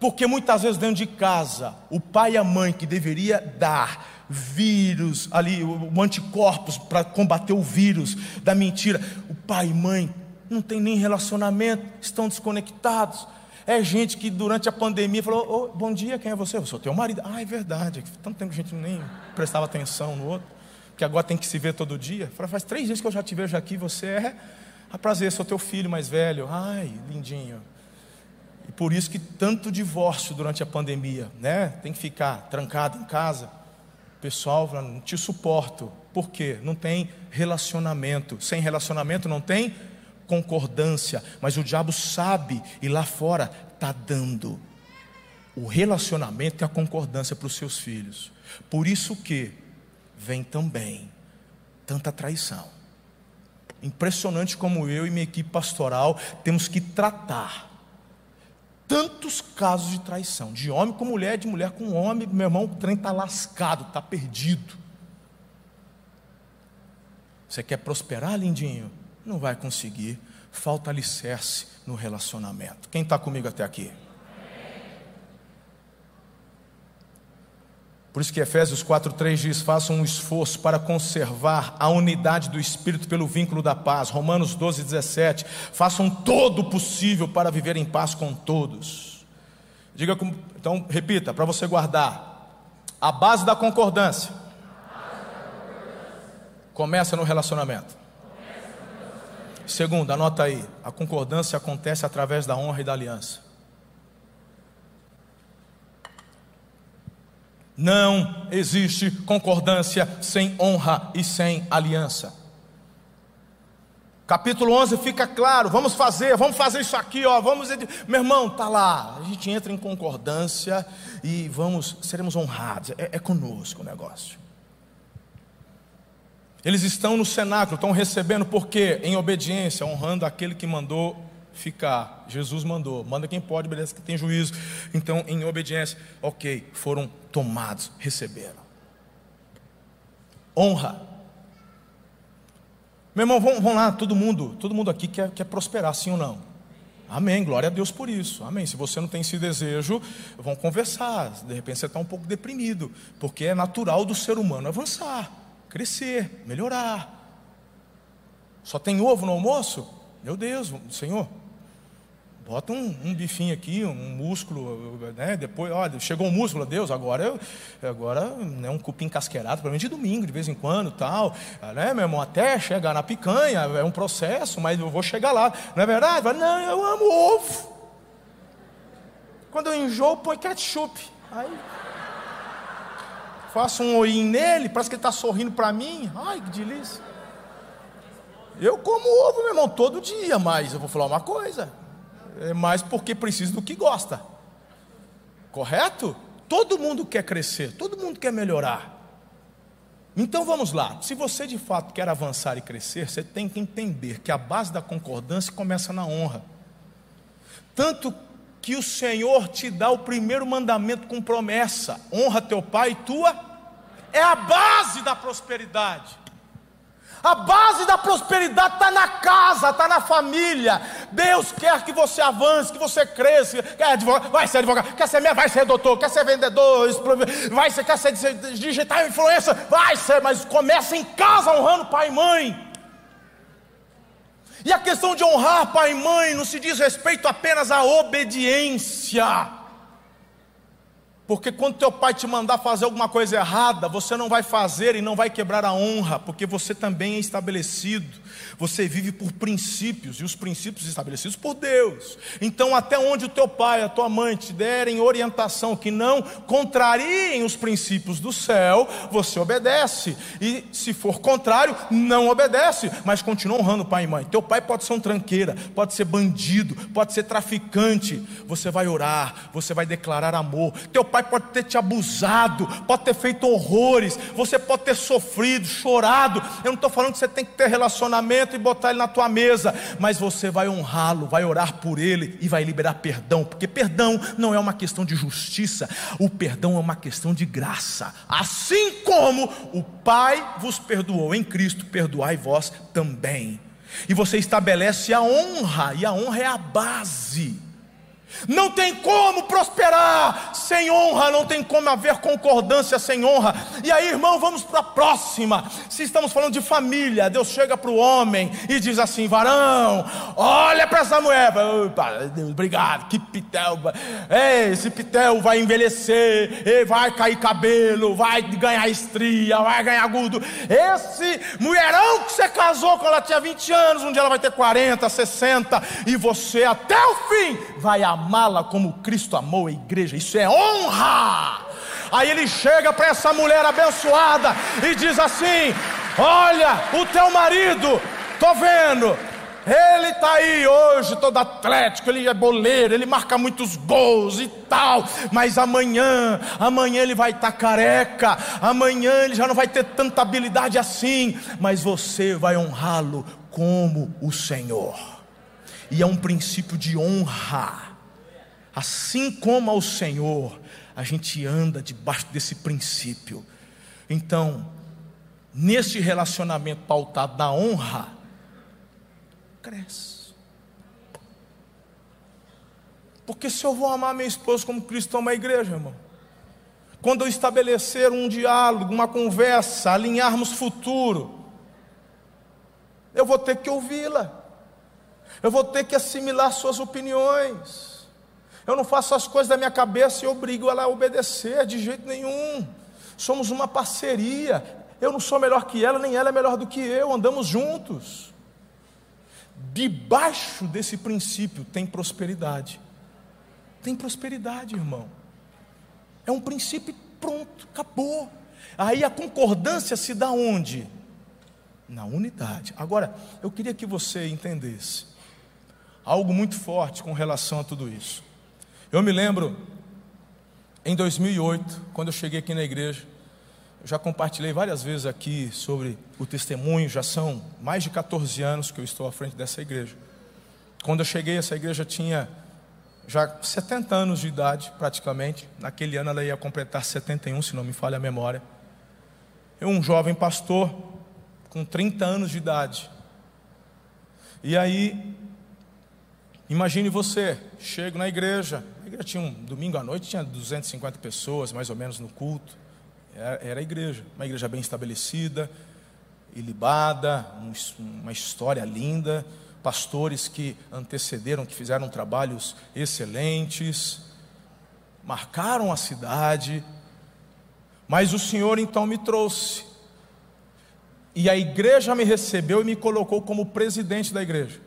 Porque muitas vezes dentro de casa, o pai e a mãe que deveria dar vírus ali, o anticorpos para combater o vírus da mentira, o pai e mãe não tem nem relacionamento, estão desconectados. É gente que durante a pandemia falou: oh, Bom dia, quem é você? Eu sou teu marido. Ah, é verdade. Tanto tempo que a gente nem prestava atenção no outro, que agora tem que se ver todo dia. Falei, faz três dias que eu já te vejo aqui, você é. A prazer, sou teu filho mais velho. Ai, lindinho. E por isso que tanto divórcio durante a pandemia, né? Tem que ficar trancado em casa. O pessoal fala, não te suporto. Por quê? Não tem relacionamento. Sem relacionamento não tem concordância, mas o diabo sabe e lá fora está dando o relacionamento e a concordância para os seus filhos. Por isso que vem também tanta traição. Impressionante como eu e minha equipe pastoral temos que tratar tantos casos de traição, de homem com mulher, de mulher com homem. Meu irmão, o trem está lascado, está perdido. Você quer prosperar, lindinho? Não vai conseguir. Falta alicerce no relacionamento. Quem está comigo até aqui? Por isso que Efésios 4,3 diz: façam um esforço para conservar a unidade do Espírito pelo vínculo da paz. Romanos 12, 17: façam todo o possível para viver em paz com todos. Diga, então, repita, para você guardar: a base da concordância começa no relacionamento. Segundo, anota aí: a concordância acontece através da honra e da aliança. Não existe concordância sem honra e sem aliança. Capítulo 11 fica claro, vamos fazer, vamos fazer isso aqui, ó, vamos, meu irmão, tá lá. A gente entra em concordância e vamos, seremos honrados. É, é conosco o negócio. Eles estão no cenáculo, estão recebendo porque em obediência, honrando aquele que mandou ficar. Jesus mandou, manda quem pode, obedece que tem juízo. Então, em obediência, ok, foram tomados, receberam. Honra. Meu irmão, vamos, vamos lá, todo mundo, todo mundo aqui quer, quer prosperar, sim ou não? Amém, glória a Deus por isso. Amém. Se você não tem esse desejo, vamos conversar. De repente você está um pouco deprimido, porque é natural do ser humano avançar crescer, melhorar. Só tem ovo no almoço? Meu Deus, Senhor, bota um, um bifinho aqui, um músculo, né? Depois, olha, chegou um músculo, Deus, agora agora né, um cupim casqueirado, mim de domingo, de vez em quando, tal, né, meu irmão, até chegar na picanha, é um processo, mas eu vou chegar lá, não é verdade? Não, eu amo ovo. Quando eu enjoo, põe ketchup. Aí faço um oi nele, parece que ele está sorrindo para mim. Ai, que delícia. Eu como ovo, meu irmão, todo dia, mas eu vou falar uma coisa. É mais porque preciso do que gosta. Correto? Todo mundo quer crescer, todo mundo quer melhorar. Então vamos lá. Se você de fato quer avançar e crescer, você tem que entender que a base da concordância começa na honra. Tanto que o Senhor te dá o primeiro mandamento com promessa: honra teu pai e tua. É a base da prosperidade. A base da prosperidade está na casa, está na família. Deus quer que você avance, que você cresça. Quer advogado, vai ser advogado, quer ser vai ser doutor, quer ser vendedor, vai ser, quer ser digital influência, vai ser, mas começa em casa honrando pai e mãe. E a questão de honrar pai e mãe não se diz respeito apenas à obediência. Porque quando teu pai te mandar fazer alguma coisa errada, você não vai fazer e não vai quebrar a honra, porque você também é estabelecido você vive por princípios, e os princípios estabelecidos por Deus. Então, até onde o teu pai, a tua mãe te derem orientação que não contrariem os princípios do céu, você obedece. E se for contrário, não obedece, mas continua honrando pai e mãe. Teu pai pode ser um tranqueira, pode ser bandido, pode ser traficante. Você vai orar, você vai declarar amor. Teu pai pode ter te abusado, pode ter feito horrores, você pode ter sofrido, chorado. Eu não estou falando que você tem que ter relacionamento e botar ele na tua mesa, mas você vai honrá-lo, vai orar por ele e vai liberar perdão, porque perdão não é uma questão de justiça, o perdão é uma questão de graça. Assim como o Pai vos perdoou em Cristo, perdoai vós também. E você estabelece a honra, e a honra é a base não tem como prosperar sem honra, não tem como haver concordância sem honra. E aí, irmão, vamos para a próxima. Se estamos falando de família, Deus chega para o homem e diz assim: varão, olha para essa mulher. Obrigado, que pitel. Ei, esse pitel vai envelhecer, vai cair cabelo, vai ganhar estria, vai ganhar gordo. Esse mulherão que você casou quando ela tinha 20 anos, um dia ela vai ter 40, 60, e você até o fim vai amar amá-la como Cristo amou a igreja. Isso é honra. Aí ele chega para essa mulher abençoada e diz assim: Olha, o teu marido, tô vendo, ele está aí hoje, todo atlético, ele é boleiro, ele marca muitos gols e tal, mas amanhã, amanhã ele vai estar tá careca, amanhã ele já não vai ter tanta habilidade assim, mas você vai honrá-lo como o Senhor, e é um princípio de honra. Assim como ao Senhor, a gente anda debaixo desse princípio. Então, nesse relacionamento pautado na honra, cresce. Porque se eu vou amar minha esposa como Cristo ama a igreja, irmão, quando eu estabelecer um diálogo, uma conversa, alinharmos futuro, eu vou ter que ouvi-la, eu vou ter que assimilar suas opiniões. Eu não faço as coisas da minha cabeça e obrigo ela a obedecer de jeito nenhum. Somos uma parceria. Eu não sou melhor que ela, nem ela é melhor do que eu, andamos juntos. Debaixo desse princípio tem prosperidade. Tem prosperidade, irmão. É um princípio pronto, acabou. Aí a concordância se dá onde? Na unidade. Agora, eu queria que você entendesse algo muito forte com relação a tudo isso. Eu me lembro, em 2008, quando eu cheguei aqui na igreja, eu já compartilhei várias vezes aqui sobre o testemunho, já são mais de 14 anos que eu estou à frente dessa igreja. Quando eu cheguei, essa igreja tinha já 70 anos de idade, praticamente. Naquele ano ela ia completar 71, se não me falha a memória. Eu, um jovem pastor, com 30 anos de idade. E aí, imagine você, chego na igreja, igreja tinha um domingo à noite, tinha 250 pessoas mais ou menos no culto. Era, a igreja, uma igreja bem estabelecida, ilibada, um, uma história linda, pastores que antecederam, que fizeram trabalhos excelentes, marcaram a cidade. Mas o Senhor então me trouxe. E a igreja me recebeu e me colocou como presidente da igreja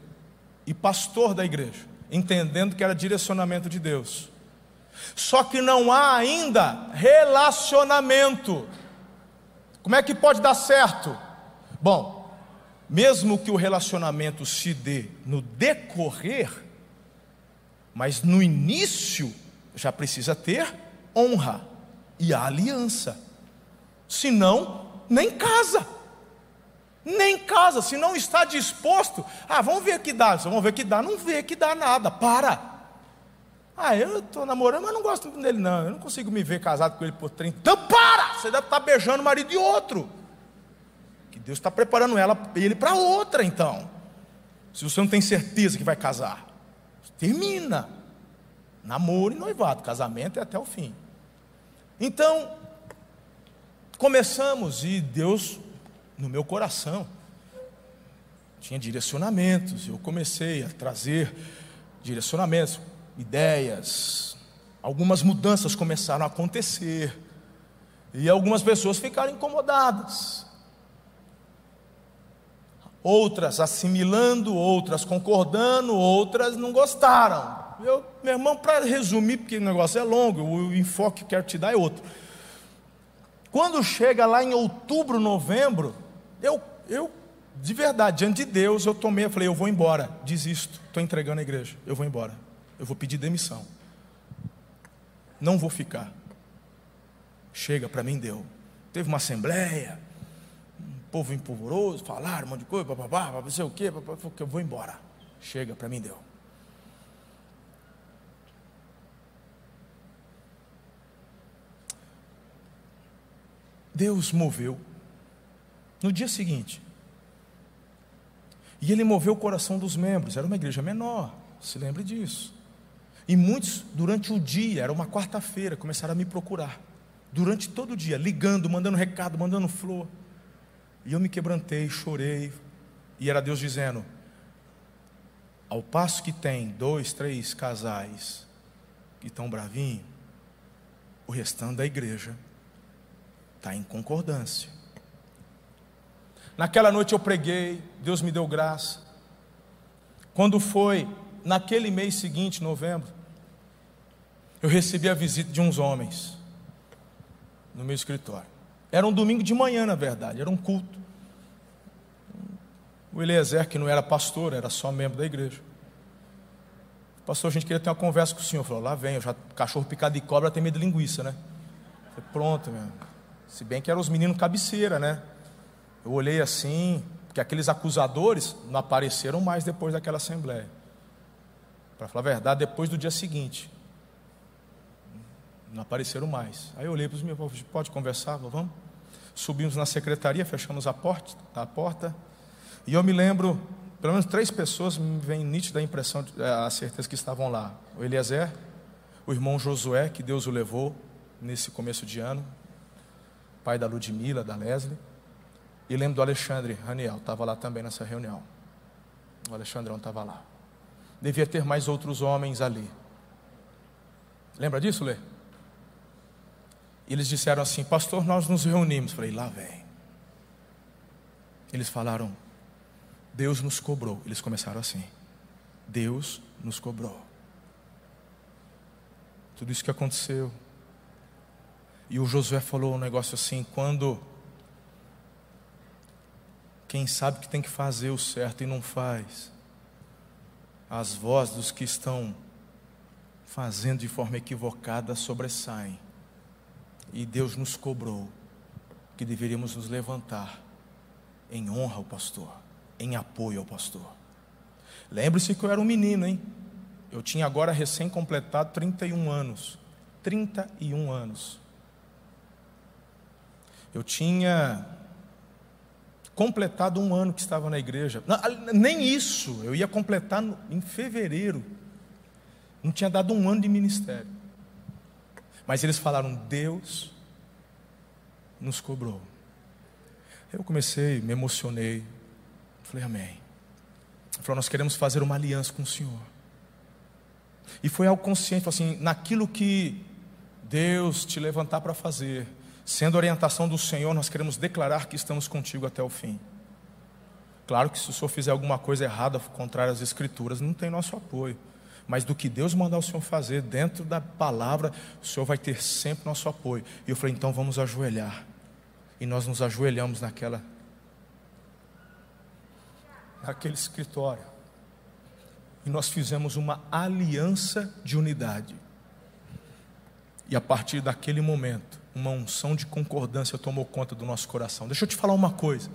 e pastor da igreja entendendo que era direcionamento de Deus. Só que não há ainda relacionamento. Como é que pode dar certo? Bom, mesmo que o relacionamento se dê no decorrer, mas no início já precisa ter honra e aliança. Senão, nem casa. Nem casa, se não está disposto, ah, vamos ver que dá, vamos ver que dá, não vê que dá nada, para. Ah, eu estou namorando, mas não gosto dele, não. Eu não consigo me ver casado com ele por 30. Então para! Você deve estar beijando o marido de outro. que Deus está preparando ela, ele para outra então. Se você não tem certeza que vai casar, termina. Namoro e noivado, casamento é até o fim. Então, começamos e Deus, no meu coração, tinha direcionamentos. Eu comecei a trazer direcionamentos, ideias. Algumas mudanças começaram a acontecer. E algumas pessoas ficaram incomodadas. Outras assimilando, outras concordando, outras não gostaram. Eu, meu irmão, para resumir, porque o negócio é longo, o enfoque que eu quero te dar é outro. Quando chega lá em outubro, novembro, eu, eu de verdade, diante de Deus, eu tomei, eu falei, eu vou embora, desisto, estou entregando a igreja, eu vou embora, eu vou pedir demissão, não vou ficar. Chega, para mim deu. Teve uma assembleia, um povo empolvoroso, falaram um monte de coisa, papapá, não sei o quê, eu vou embora. Chega, para mim deu. Deus moveu. No dia seguinte, e ele moveu o coração dos membros, era uma igreja menor, se lembre disso. E muitos, durante o dia, era uma quarta-feira, começaram a me procurar. Durante todo o dia, ligando, mandando recado, mandando flor. E eu me quebrantei, chorei. E era Deus dizendo: ao passo que tem dois, três casais que estão bravinhos, o restante da igreja está em concordância. Naquela noite eu preguei, Deus me deu graça. Quando foi naquele mês seguinte, novembro, eu recebi a visita de uns homens no meu escritório. Era um domingo de manhã, na verdade, era um culto. O Eliezer, que não era pastor, era só membro da igreja. Pastor, a gente queria ter uma conversa com o senhor. Falou, lá vem, eu já, cachorro picado de cobra tem medo de linguiça, né? Falei, pronto, meu. Se bem que eram os meninos cabeceira, né? Eu olhei assim, porque aqueles acusadores não apareceram mais depois daquela assembleia. Para falar a verdade, depois do dia seguinte. Não apareceram mais. Aí eu olhei para os meus, pode conversar, vamos? Subimos na secretaria, fechamos a porta, a porta. E eu me lembro, pelo menos três pessoas me vem nítida a impressão, a certeza que estavam lá. O Eliezer, o irmão Josué, que Deus o levou nesse começo de ano, pai da Ludmila, da Leslie e lembro do Alexandre Raniel, estava lá também nessa reunião. O Alexandrão estava lá. Devia ter mais outros homens ali. Lembra disso, Lê? E eles disseram assim: Pastor, nós nos reunimos. Falei, lá vem. Eles falaram: Deus nos cobrou. Eles começaram assim: Deus nos cobrou. Tudo isso que aconteceu. E o Josué falou um negócio assim: quando quem sabe que tem que fazer o certo e não faz. As vozes dos que estão fazendo de forma equivocada sobressaem. E Deus nos cobrou que deveríamos nos levantar em honra ao pastor, em apoio ao pastor. Lembre-se que eu era um menino, hein? Eu tinha agora recém-completado 31 anos. 31 anos. Eu tinha completado um ano que estava na igreja. Nem isso, eu ia completar em fevereiro. Não tinha dado um ano de ministério. Mas eles falaram: Deus nos cobrou. Eu comecei, me emocionei. Falei, Amém. Ele falou: Nós queremos fazer uma aliança com o Senhor. E foi algo consciente, assim, naquilo que Deus te levantar para fazer, Sendo orientação do Senhor, nós queremos declarar que estamos contigo até o fim. Claro que se o Senhor fizer alguma coisa errada, contrária às Escrituras, não tem nosso apoio. Mas do que Deus mandar o Senhor fazer, dentro da palavra, o Senhor vai ter sempre nosso apoio. E eu falei, então vamos ajoelhar. E nós nos ajoelhamos naquela, naquele escritório. E nós fizemos uma aliança de unidade. E a partir daquele momento, uma unção de concordância tomou conta do nosso coração. Deixa eu te falar uma coisa.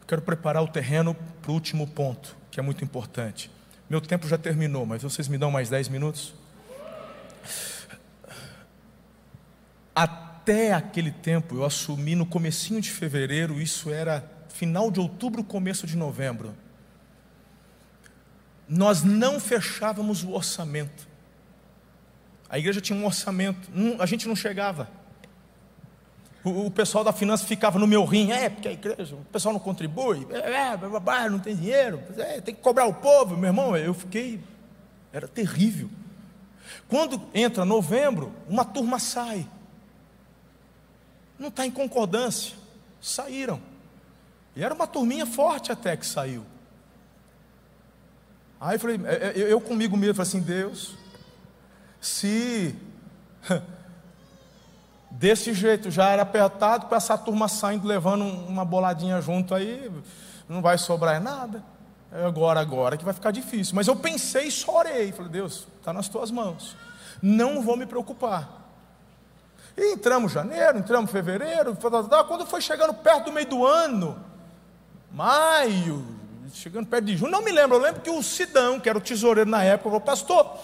Eu quero preparar o terreno para o último ponto, que é muito importante. Meu tempo já terminou, mas vocês me dão mais 10 minutos? Até aquele tempo, eu assumi no comecinho de fevereiro, isso era final de outubro, começo de novembro, nós não fechávamos o orçamento. A igreja tinha um orçamento, a gente não chegava. O, pessoal da finança ficava no meu rim, é, porque a igreja, o pessoal não contribui, é, é, não tem dinheiro, é, tem que cobrar o povo. Meu irmão, eu fiquei, era terrível. Quando entra novembro, uma turma sai. Não está em concordância. Saíram. E era uma turminha forte até que saiu. Aí eu falei, é, é, eu comigo mesmo, falei assim, Deus, se desse jeito já era apertado, com essa turma saindo, levando uma boladinha junto aí, não vai sobrar nada. É agora, agora que vai ficar difícil. Mas eu pensei e só orei. Falei, Deus, está nas tuas mãos. Não vou me preocupar. E entramos janeiro, entramos fevereiro. Quando foi chegando perto do meio do ano, maio, chegando perto de junho, não me lembro. Eu lembro que o Sidão, que era o tesoureiro na época, falou: Pastor,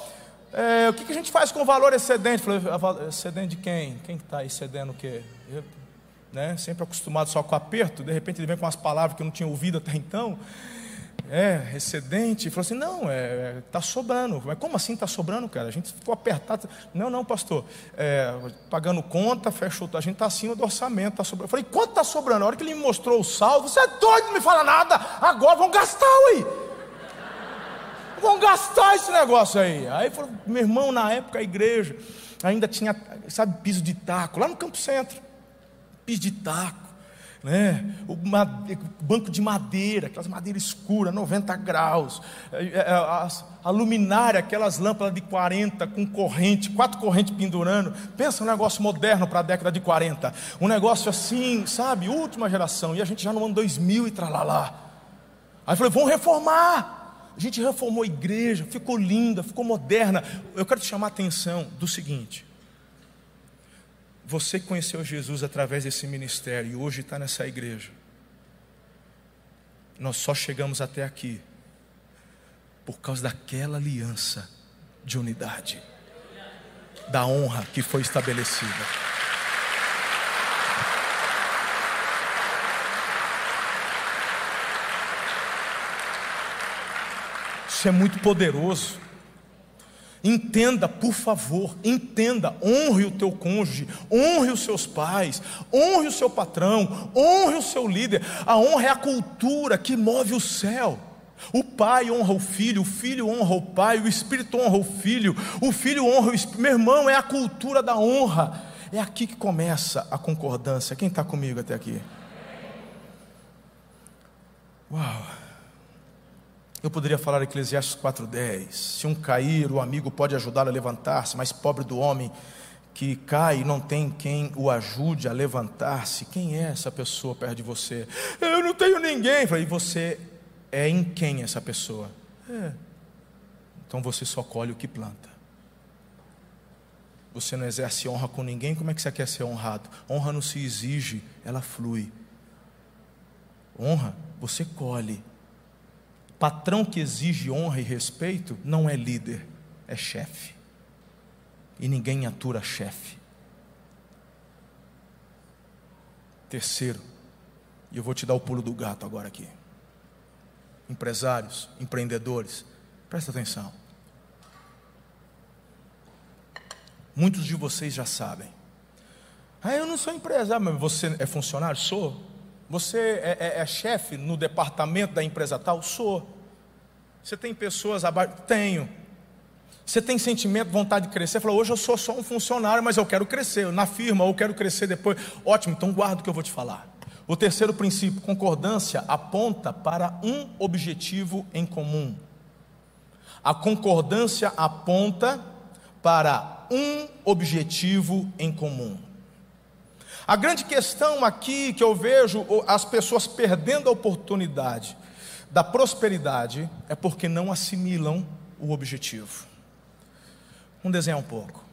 é, o que, que, a gente faz com o valor excedente? Falei: Excedente de quem? Quem está excedendo o quê? Eu, né, sempre acostumado só com aperto, de repente ele vem com umas palavras que eu não tinha ouvido até então é, excedente. Falou assim: não, é, está sobrando. Mas como assim está sobrando, cara? A gente ficou apertado. Não, não, pastor. É, pagando conta, fechou. A gente está acima do orçamento, está sobrando. Eu falei: quanto está sobrando? A hora que ele me mostrou o saldo, você é doido, não me fala nada. Agora vão gastar, ué. Vão gastar esse negócio aí. Aí falou: meu irmão, na época a igreja ainda tinha, sabe, piso de taco, lá no Campo Centro. Piso de taco né? o banco de madeira, aquelas madeiras escuras, 90 graus, é, é, a, a luminária, aquelas lâmpadas de 40 com corrente, quatro correntes pendurando. Pensa um negócio moderno para a década de 40, um negócio assim, sabe, última geração, e a gente já no ano 2000 e tralalá. Aí falei, vamos reformar. A gente reformou a igreja, ficou linda, ficou moderna. Eu quero te chamar a atenção do seguinte: você conheceu Jesus através desse ministério e hoje está nessa igreja. Nós só chegamos até aqui por causa daquela aliança de unidade, da honra que foi estabelecida. Isso é muito poderoso. Entenda, por favor, entenda, honre o teu cônjuge, honre os seus pais, honre o seu patrão, honre o seu líder. A honra é a cultura que move o céu. O pai honra o filho, o filho honra o pai, o espírito honra o filho, o filho honra o espírito. Meu irmão, é a cultura da honra. É aqui que começa a concordância. Quem está comigo até aqui? Uau! Eu poderia falar Eclesiastes 4,10: se um cair, o amigo pode ajudá-lo a levantar-se, mas pobre do homem que cai e não tem quem o ajude a levantar-se. Quem é essa pessoa perto de você? Eu não tenho ninguém. E você é em quem essa pessoa? É. Então você só colhe o que planta. Você não exerce honra com ninguém, como é que você quer ser honrado? Honra não se exige, ela flui. Honra, você colhe. Patrão que exige honra e respeito não é líder, é chefe. E ninguém atura chefe. Terceiro, e eu vou te dar o pulo do gato agora aqui. Empresários, empreendedores, presta atenção. Muitos de vocês já sabem. Ah, eu não sou empresário, mas você é funcionário? Sou. Você é, é, é chefe no departamento da empresa tal? Sou. Você tem pessoas abaixo? Tenho. Você tem sentimento, vontade de crescer? Falou, hoje eu sou só um funcionário, mas eu quero crescer na firma, ou quero crescer depois. Ótimo, então guarda o que eu vou te falar. O terceiro princípio, concordância, aponta para um objetivo em comum. A concordância aponta para um objetivo em comum. A grande questão aqui que eu vejo as pessoas perdendo a oportunidade da prosperidade é porque não assimilam o objetivo. Vamos desenhar um pouco.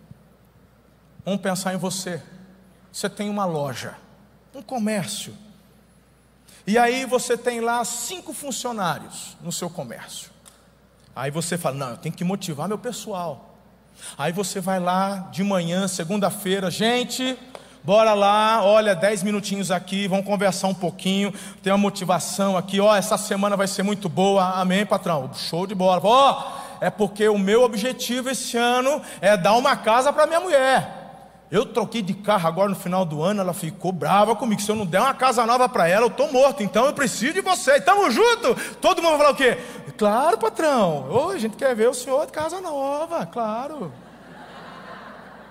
Vamos pensar em você. Você tem uma loja, um comércio. E aí você tem lá cinco funcionários no seu comércio. Aí você fala: Não, eu tenho que motivar meu pessoal. Aí você vai lá de manhã, segunda-feira, gente, Bora lá, olha, dez minutinhos aqui, vamos conversar um pouquinho, tem uma motivação aqui, ó, essa semana vai ser muito boa, amém, patrão? Show de bola. Ó, é porque o meu objetivo esse ano é dar uma casa para minha mulher. Eu troquei de carro agora no final do ano, ela ficou brava comigo. Se eu não der uma casa nova para ela, eu estou morto. Então eu preciso de você. Estamos juntos? Todo mundo vai falar o quê? Claro, patrão. Ô, a gente quer ver o senhor de casa nova, claro.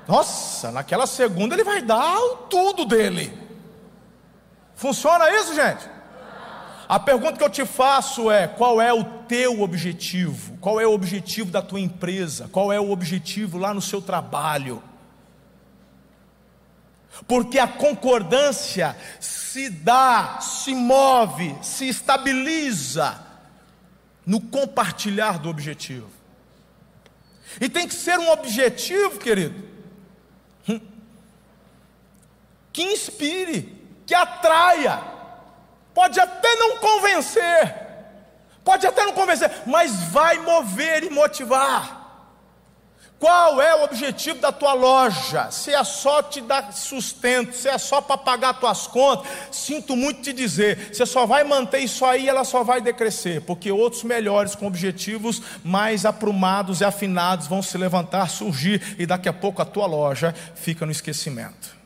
Nossa, naquela segunda ele vai dar o tudo dele. Funciona isso, gente? A pergunta que eu te faço é: qual é o teu objetivo? Qual é o objetivo da tua empresa? Qual é o objetivo lá no seu trabalho? Porque a concordância se dá, se move, se estabiliza no compartilhar do objetivo. E tem que ser um objetivo, querido, que inspire, que atraia. Pode até não convencer, pode até não convencer, mas vai mover e motivar. Qual é o objetivo da tua loja? Se é só te dar sustento, se é só para pagar tuas contas, sinto muito te dizer, você só vai manter isso aí, ela só vai decrescer, porque outros melhores com objetivos mais aprumados e afinados vão se levantar, surgir e daqui a pouco a tua loja fica no esquecimento.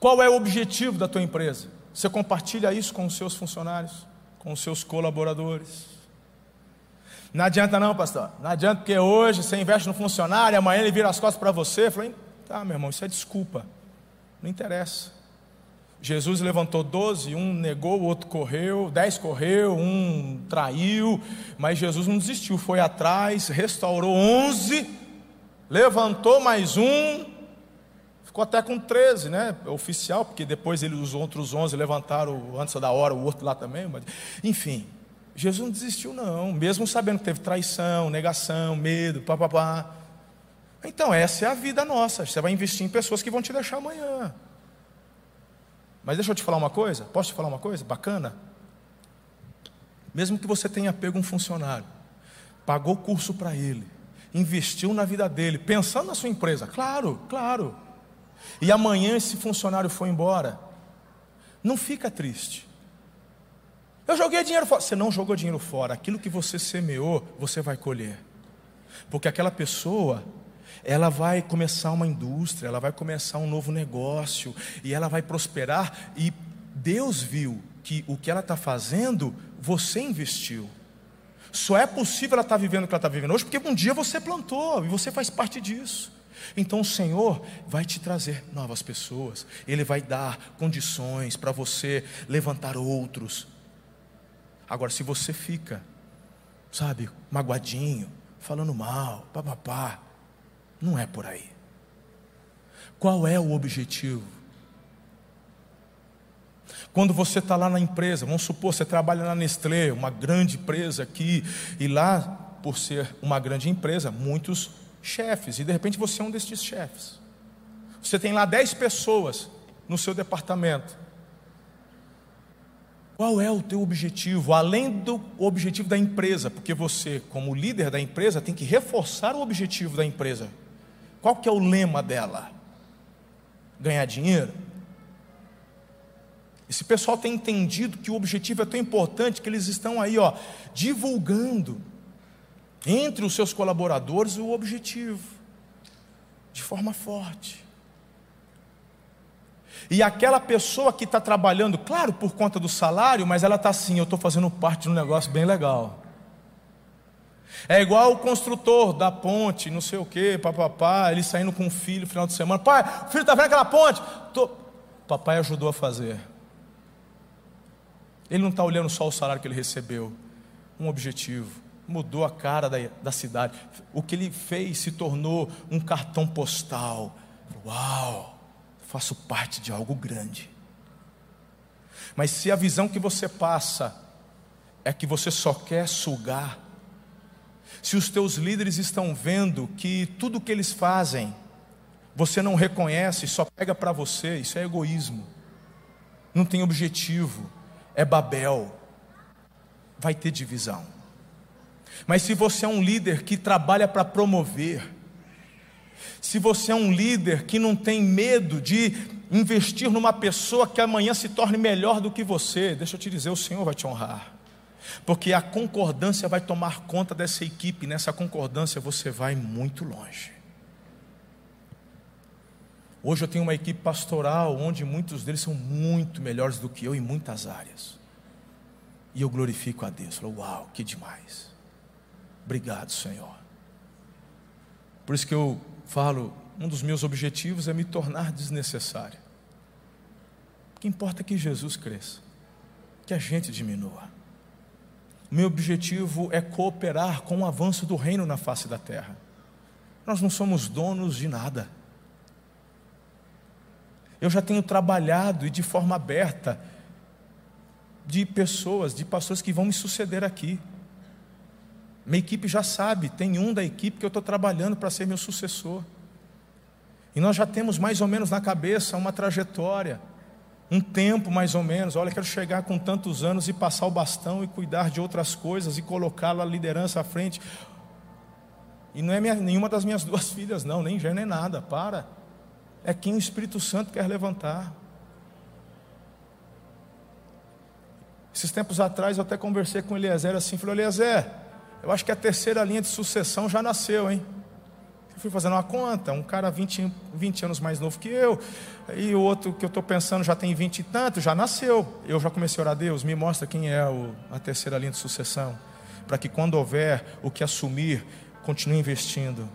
Qual é o objetivo da tua empresa? Você compartilha isso com os seus funcionários, com os seus colaboradores? Não adianta não, pastor. Não adianta porque hoje você investe no funcionário, amanhã ele vira as costas para você. Falei, tá, meu irmão, isso é desculpa. Não interessa. Jesus levantou doze, um negou, o outro correu, dez correu, um traiu, mas Jesus não desistiu, foi atrás, restaurou onze, levantou mais um, ficou até com treze, né? Oficial, porque depois ele, os outros onze levantaram antes da hora, o outro lá também, mas, enfim. Jesus não desistiu, não, mesmo sabendo que teve traição, negação, medo, papapá. Então, essa é a vida nossa. Você vai investir em pessoas que vão te deixar amanhã. Mas deixa eu te falar uma coisa, posso te falar uma coisa bacana? Mesmo que você tenha pego um funcionário, pagou curso para ele, investiu na vida dele, pensando na sua empresa, claro, claro. E amanhã esse funcionário foi embora, não fica triste. Eu joguei dinheiro fora. Você não jogou dinheiro fora. Aquilo que você semeou, você vai colher. Porque aquela pessoa, ela vai começar uma indústria, ela vai começar um novo negócio, e ela vai prosperar. E Deus viu que o que ela está fazendo, você investiu. Só é possível ela estar tá vivendo o que ela está vivendo hoje, porque um dia você plantou e você faz parte disso. Então o Senhor vai te trazer novas pessoas, Ele vai dar condições para você levantar outros, Agora, se você fica, sabe, magoadinho, falando mal, papapá, não é por aí. Qual é o objetivo? Quando você está lá na empresa, vamos supor, você trabalha na Nestlé, uma grande empresa aqui, e lá, por ser uma grande empresa, muitos chefes, e de repente você é um destes chefes. Você tem lá 10 pessoas no seu departamento. Qual é o teu objetivo, além do objetivo da empresa? Porque você, como líder da empresa, tem que reforçar o objetivo da empresa. Qual que é o lema dela? Ganhar dinheiro? Esse pessoal tem entendido que o objetivo é tão importante que eles estão aí, ó, divulgando entre os seus colaboradores o objetivo de forma forte. E aquela pessoa que está trabalhando, claro, por conta do salário, mas ela está assim: eu estou fazendo parte de um negócio bem legal. É igual o construtor da ponte, não sei o que, papapá, ele saindo com o filho no final de semana. Pai, o filho está vendo aquela ponte? Tô... Papai ajudou a fazer. Ele não está olhando só o salário que ele recebeu, um objetivo. Mudou a cara da, da cidade. O que ele fez se tornou um cartão postal. Uau! faço parte de algo grande. Mas se a visão que você passa é que você só quer sugar, se os teus líderes estão vendo que tudo que eles fazem você não reconhece, só pega para você, isso é egoísmo, não tem objetivo, é Babel, vai ter divisão. Mas se você é um líder que trabalha para promover, Se você é um líder que não tem medo de investir numa pessoa que amanhã se torne melhor do que você, deixa eu te dizer, o Senhor vai te honrar. Porque a concordância vai tomar conta dessa equipe, nessa concordância você vai muito longe. Hoje eu tenho uma equipe pastoral onde muitos deles são muito melhores do que eu em muitas áreas. E eu glorifico a Deus. Falo, uau, que demais. Obrigado, Senhor. Por isso que eu falo, um dos meus objetivos é me tornar desnecessário. O que importa é que Jesus cresça, que a gente diminua. O meu objetivo é cooperar com o avanço do reino na face da terra. Nós não somos donos de nada. Eu já tenho trabalhado e de forma aberta de pessoas, de pastores que vão me suceder aqui. Minha equipe já sabe, tem um da equipe que eu estou trabalhando para ser meu sucessor. E nós já temos mais ou menos na cabeça uma trajetória, um tempo mais ou menos. Olha, quero chegar com tantos anos e passar o bastão e cuidar de outras coisas e colocá-la a liderança à frente. E não é minha, nenhuma das minhas duas filhas, não, nem já nem nada, para. É quem o Espírito Santo quer levantar. Esses tempos atrás eu até conversei com Eliezer assim, falei, Eliezer, eu acho que a terceira linha de sucessão já nasceu, hein? Eu fui fazendo uma conta, um cara 20, 20 anos mais novo que eu, e o outro que eu estou pensando já tem 20 e tanto, já nasceu. Eu já comecei a orar, Deus, me mostra quem é o, a terceira linha de sucessão, para que quando houver o que assumir, continue investindo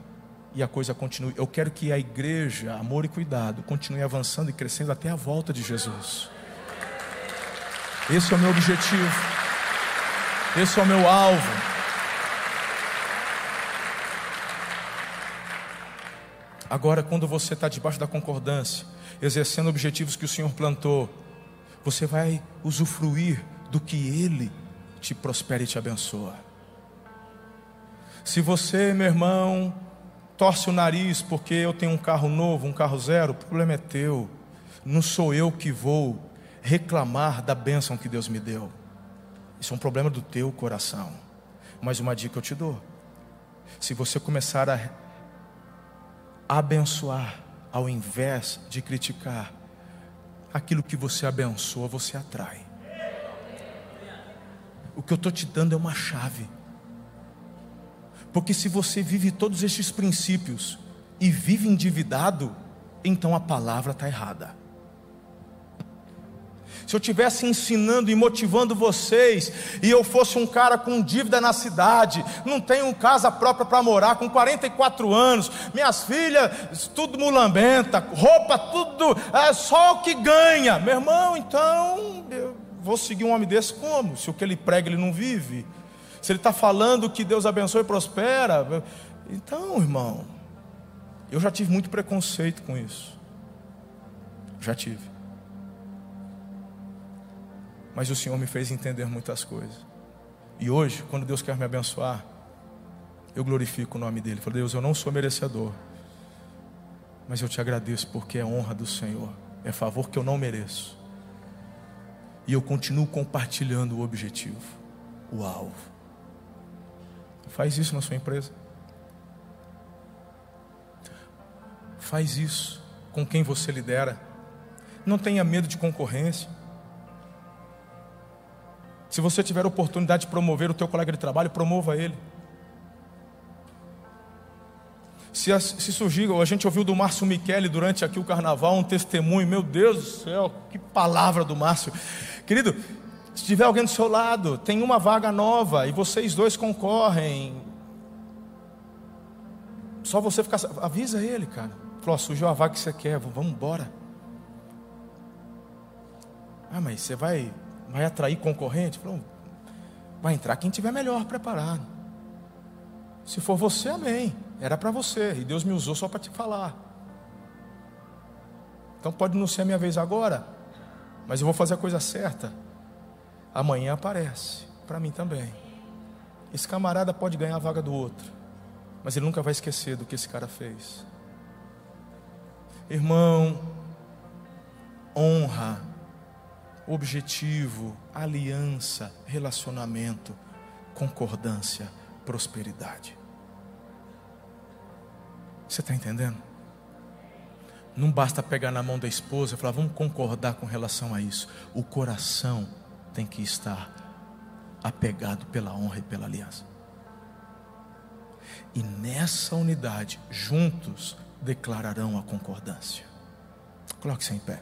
e a coisa continue. Eu quero que a igreja, amor e cuidado, continue avançando e crescendo até a volta de Jesus. Esse é o meu objetivo. Esse é o meu alvo. Agora, quando você está debaixo da concordância, exercendo objetivos que o Senhor plantou, você vai usufruir do que Ele te prospera e te abençoa. Se você, meu irmão, torce o nariz porque eu tenho um carro novo, um carro zero, o problema é teu. Não sou eu que vou reclamar da bênção que Deus me deu. Isso é um problema do teu coração. Mas uma dica eu te dou: se você começar a abençoar, ao invés de criticar, aquilo que você abençoa, você atrai. O que eu estou te dando é uma chave. Porque se você vive todos estes princípios e vive endividado, então a palavra está errada se eu estivesse ensinando e motivando vocês, e eu fosse um cara com dívida na cidade, não tenho casa própria para morar, com 44 anos, minhas filhas, tudo mulambenta, roupa, tudo, é só o que ganha, meu irmão, então, eu vou seguir um homem desse como? Se o que ele prega ele não vive, se ele está falando que Deus abençoe e prospera, então, irmão, eu já tive muito preconceito com isso, já tive. Mas o Senhor me fez entender muitas coisas. E hoje, quando Deus quer me abençoar, eu glorifico o nome dele. Falei, Deus, eu não sou merecedor, mas eu te agradeço porque é honra do Senhor, é favor que eu não mereço. E eu continuo compartilhando o objetivo, o alvo. Faz isso na sua empresa. Faz isso com quem você lidera. Não tenha medo de concorrência. Se você tiver a oportunidade de promover o teu colega de trabalho, promova ele. Se, se surgir, a gente ouviu do Márcio Michele durante aqui o carnaval um testemunho, meu Deus do céu, que palavra do Márcio. Querido, se tiver alguém do seu lado, tem uma vaga nova e vocês dois concorrem. Só você ficar. Avisa ele, cara. Falou: surgiu a vaga que você quer, vamos embora. Ah, mas você vai vai atrair concorrente? Falou, vai entrar quem tiver melhor preparado. Se for você, amém. Era para você e Deus me usou só para te falar. Então pode não ser a minha vez agora, mas eu vou fazer a coisa certa. Amanhã aparece para mim também. Esse camarada pode ganhar a vaga do outro, mas ele nunca vai esquecer do que esse cara fez. Irmão, honra objetivo, aliança, relacionamento, concordância, prosperidade. Você está entendendo? Não basta pegar na mão da esposa e falar, vamos concordar com relação a isso. O coração tem que estar apegado pela honra e pela aliança. E nessa unidade, juntos, declararão a concordância. Coloque-se em pé.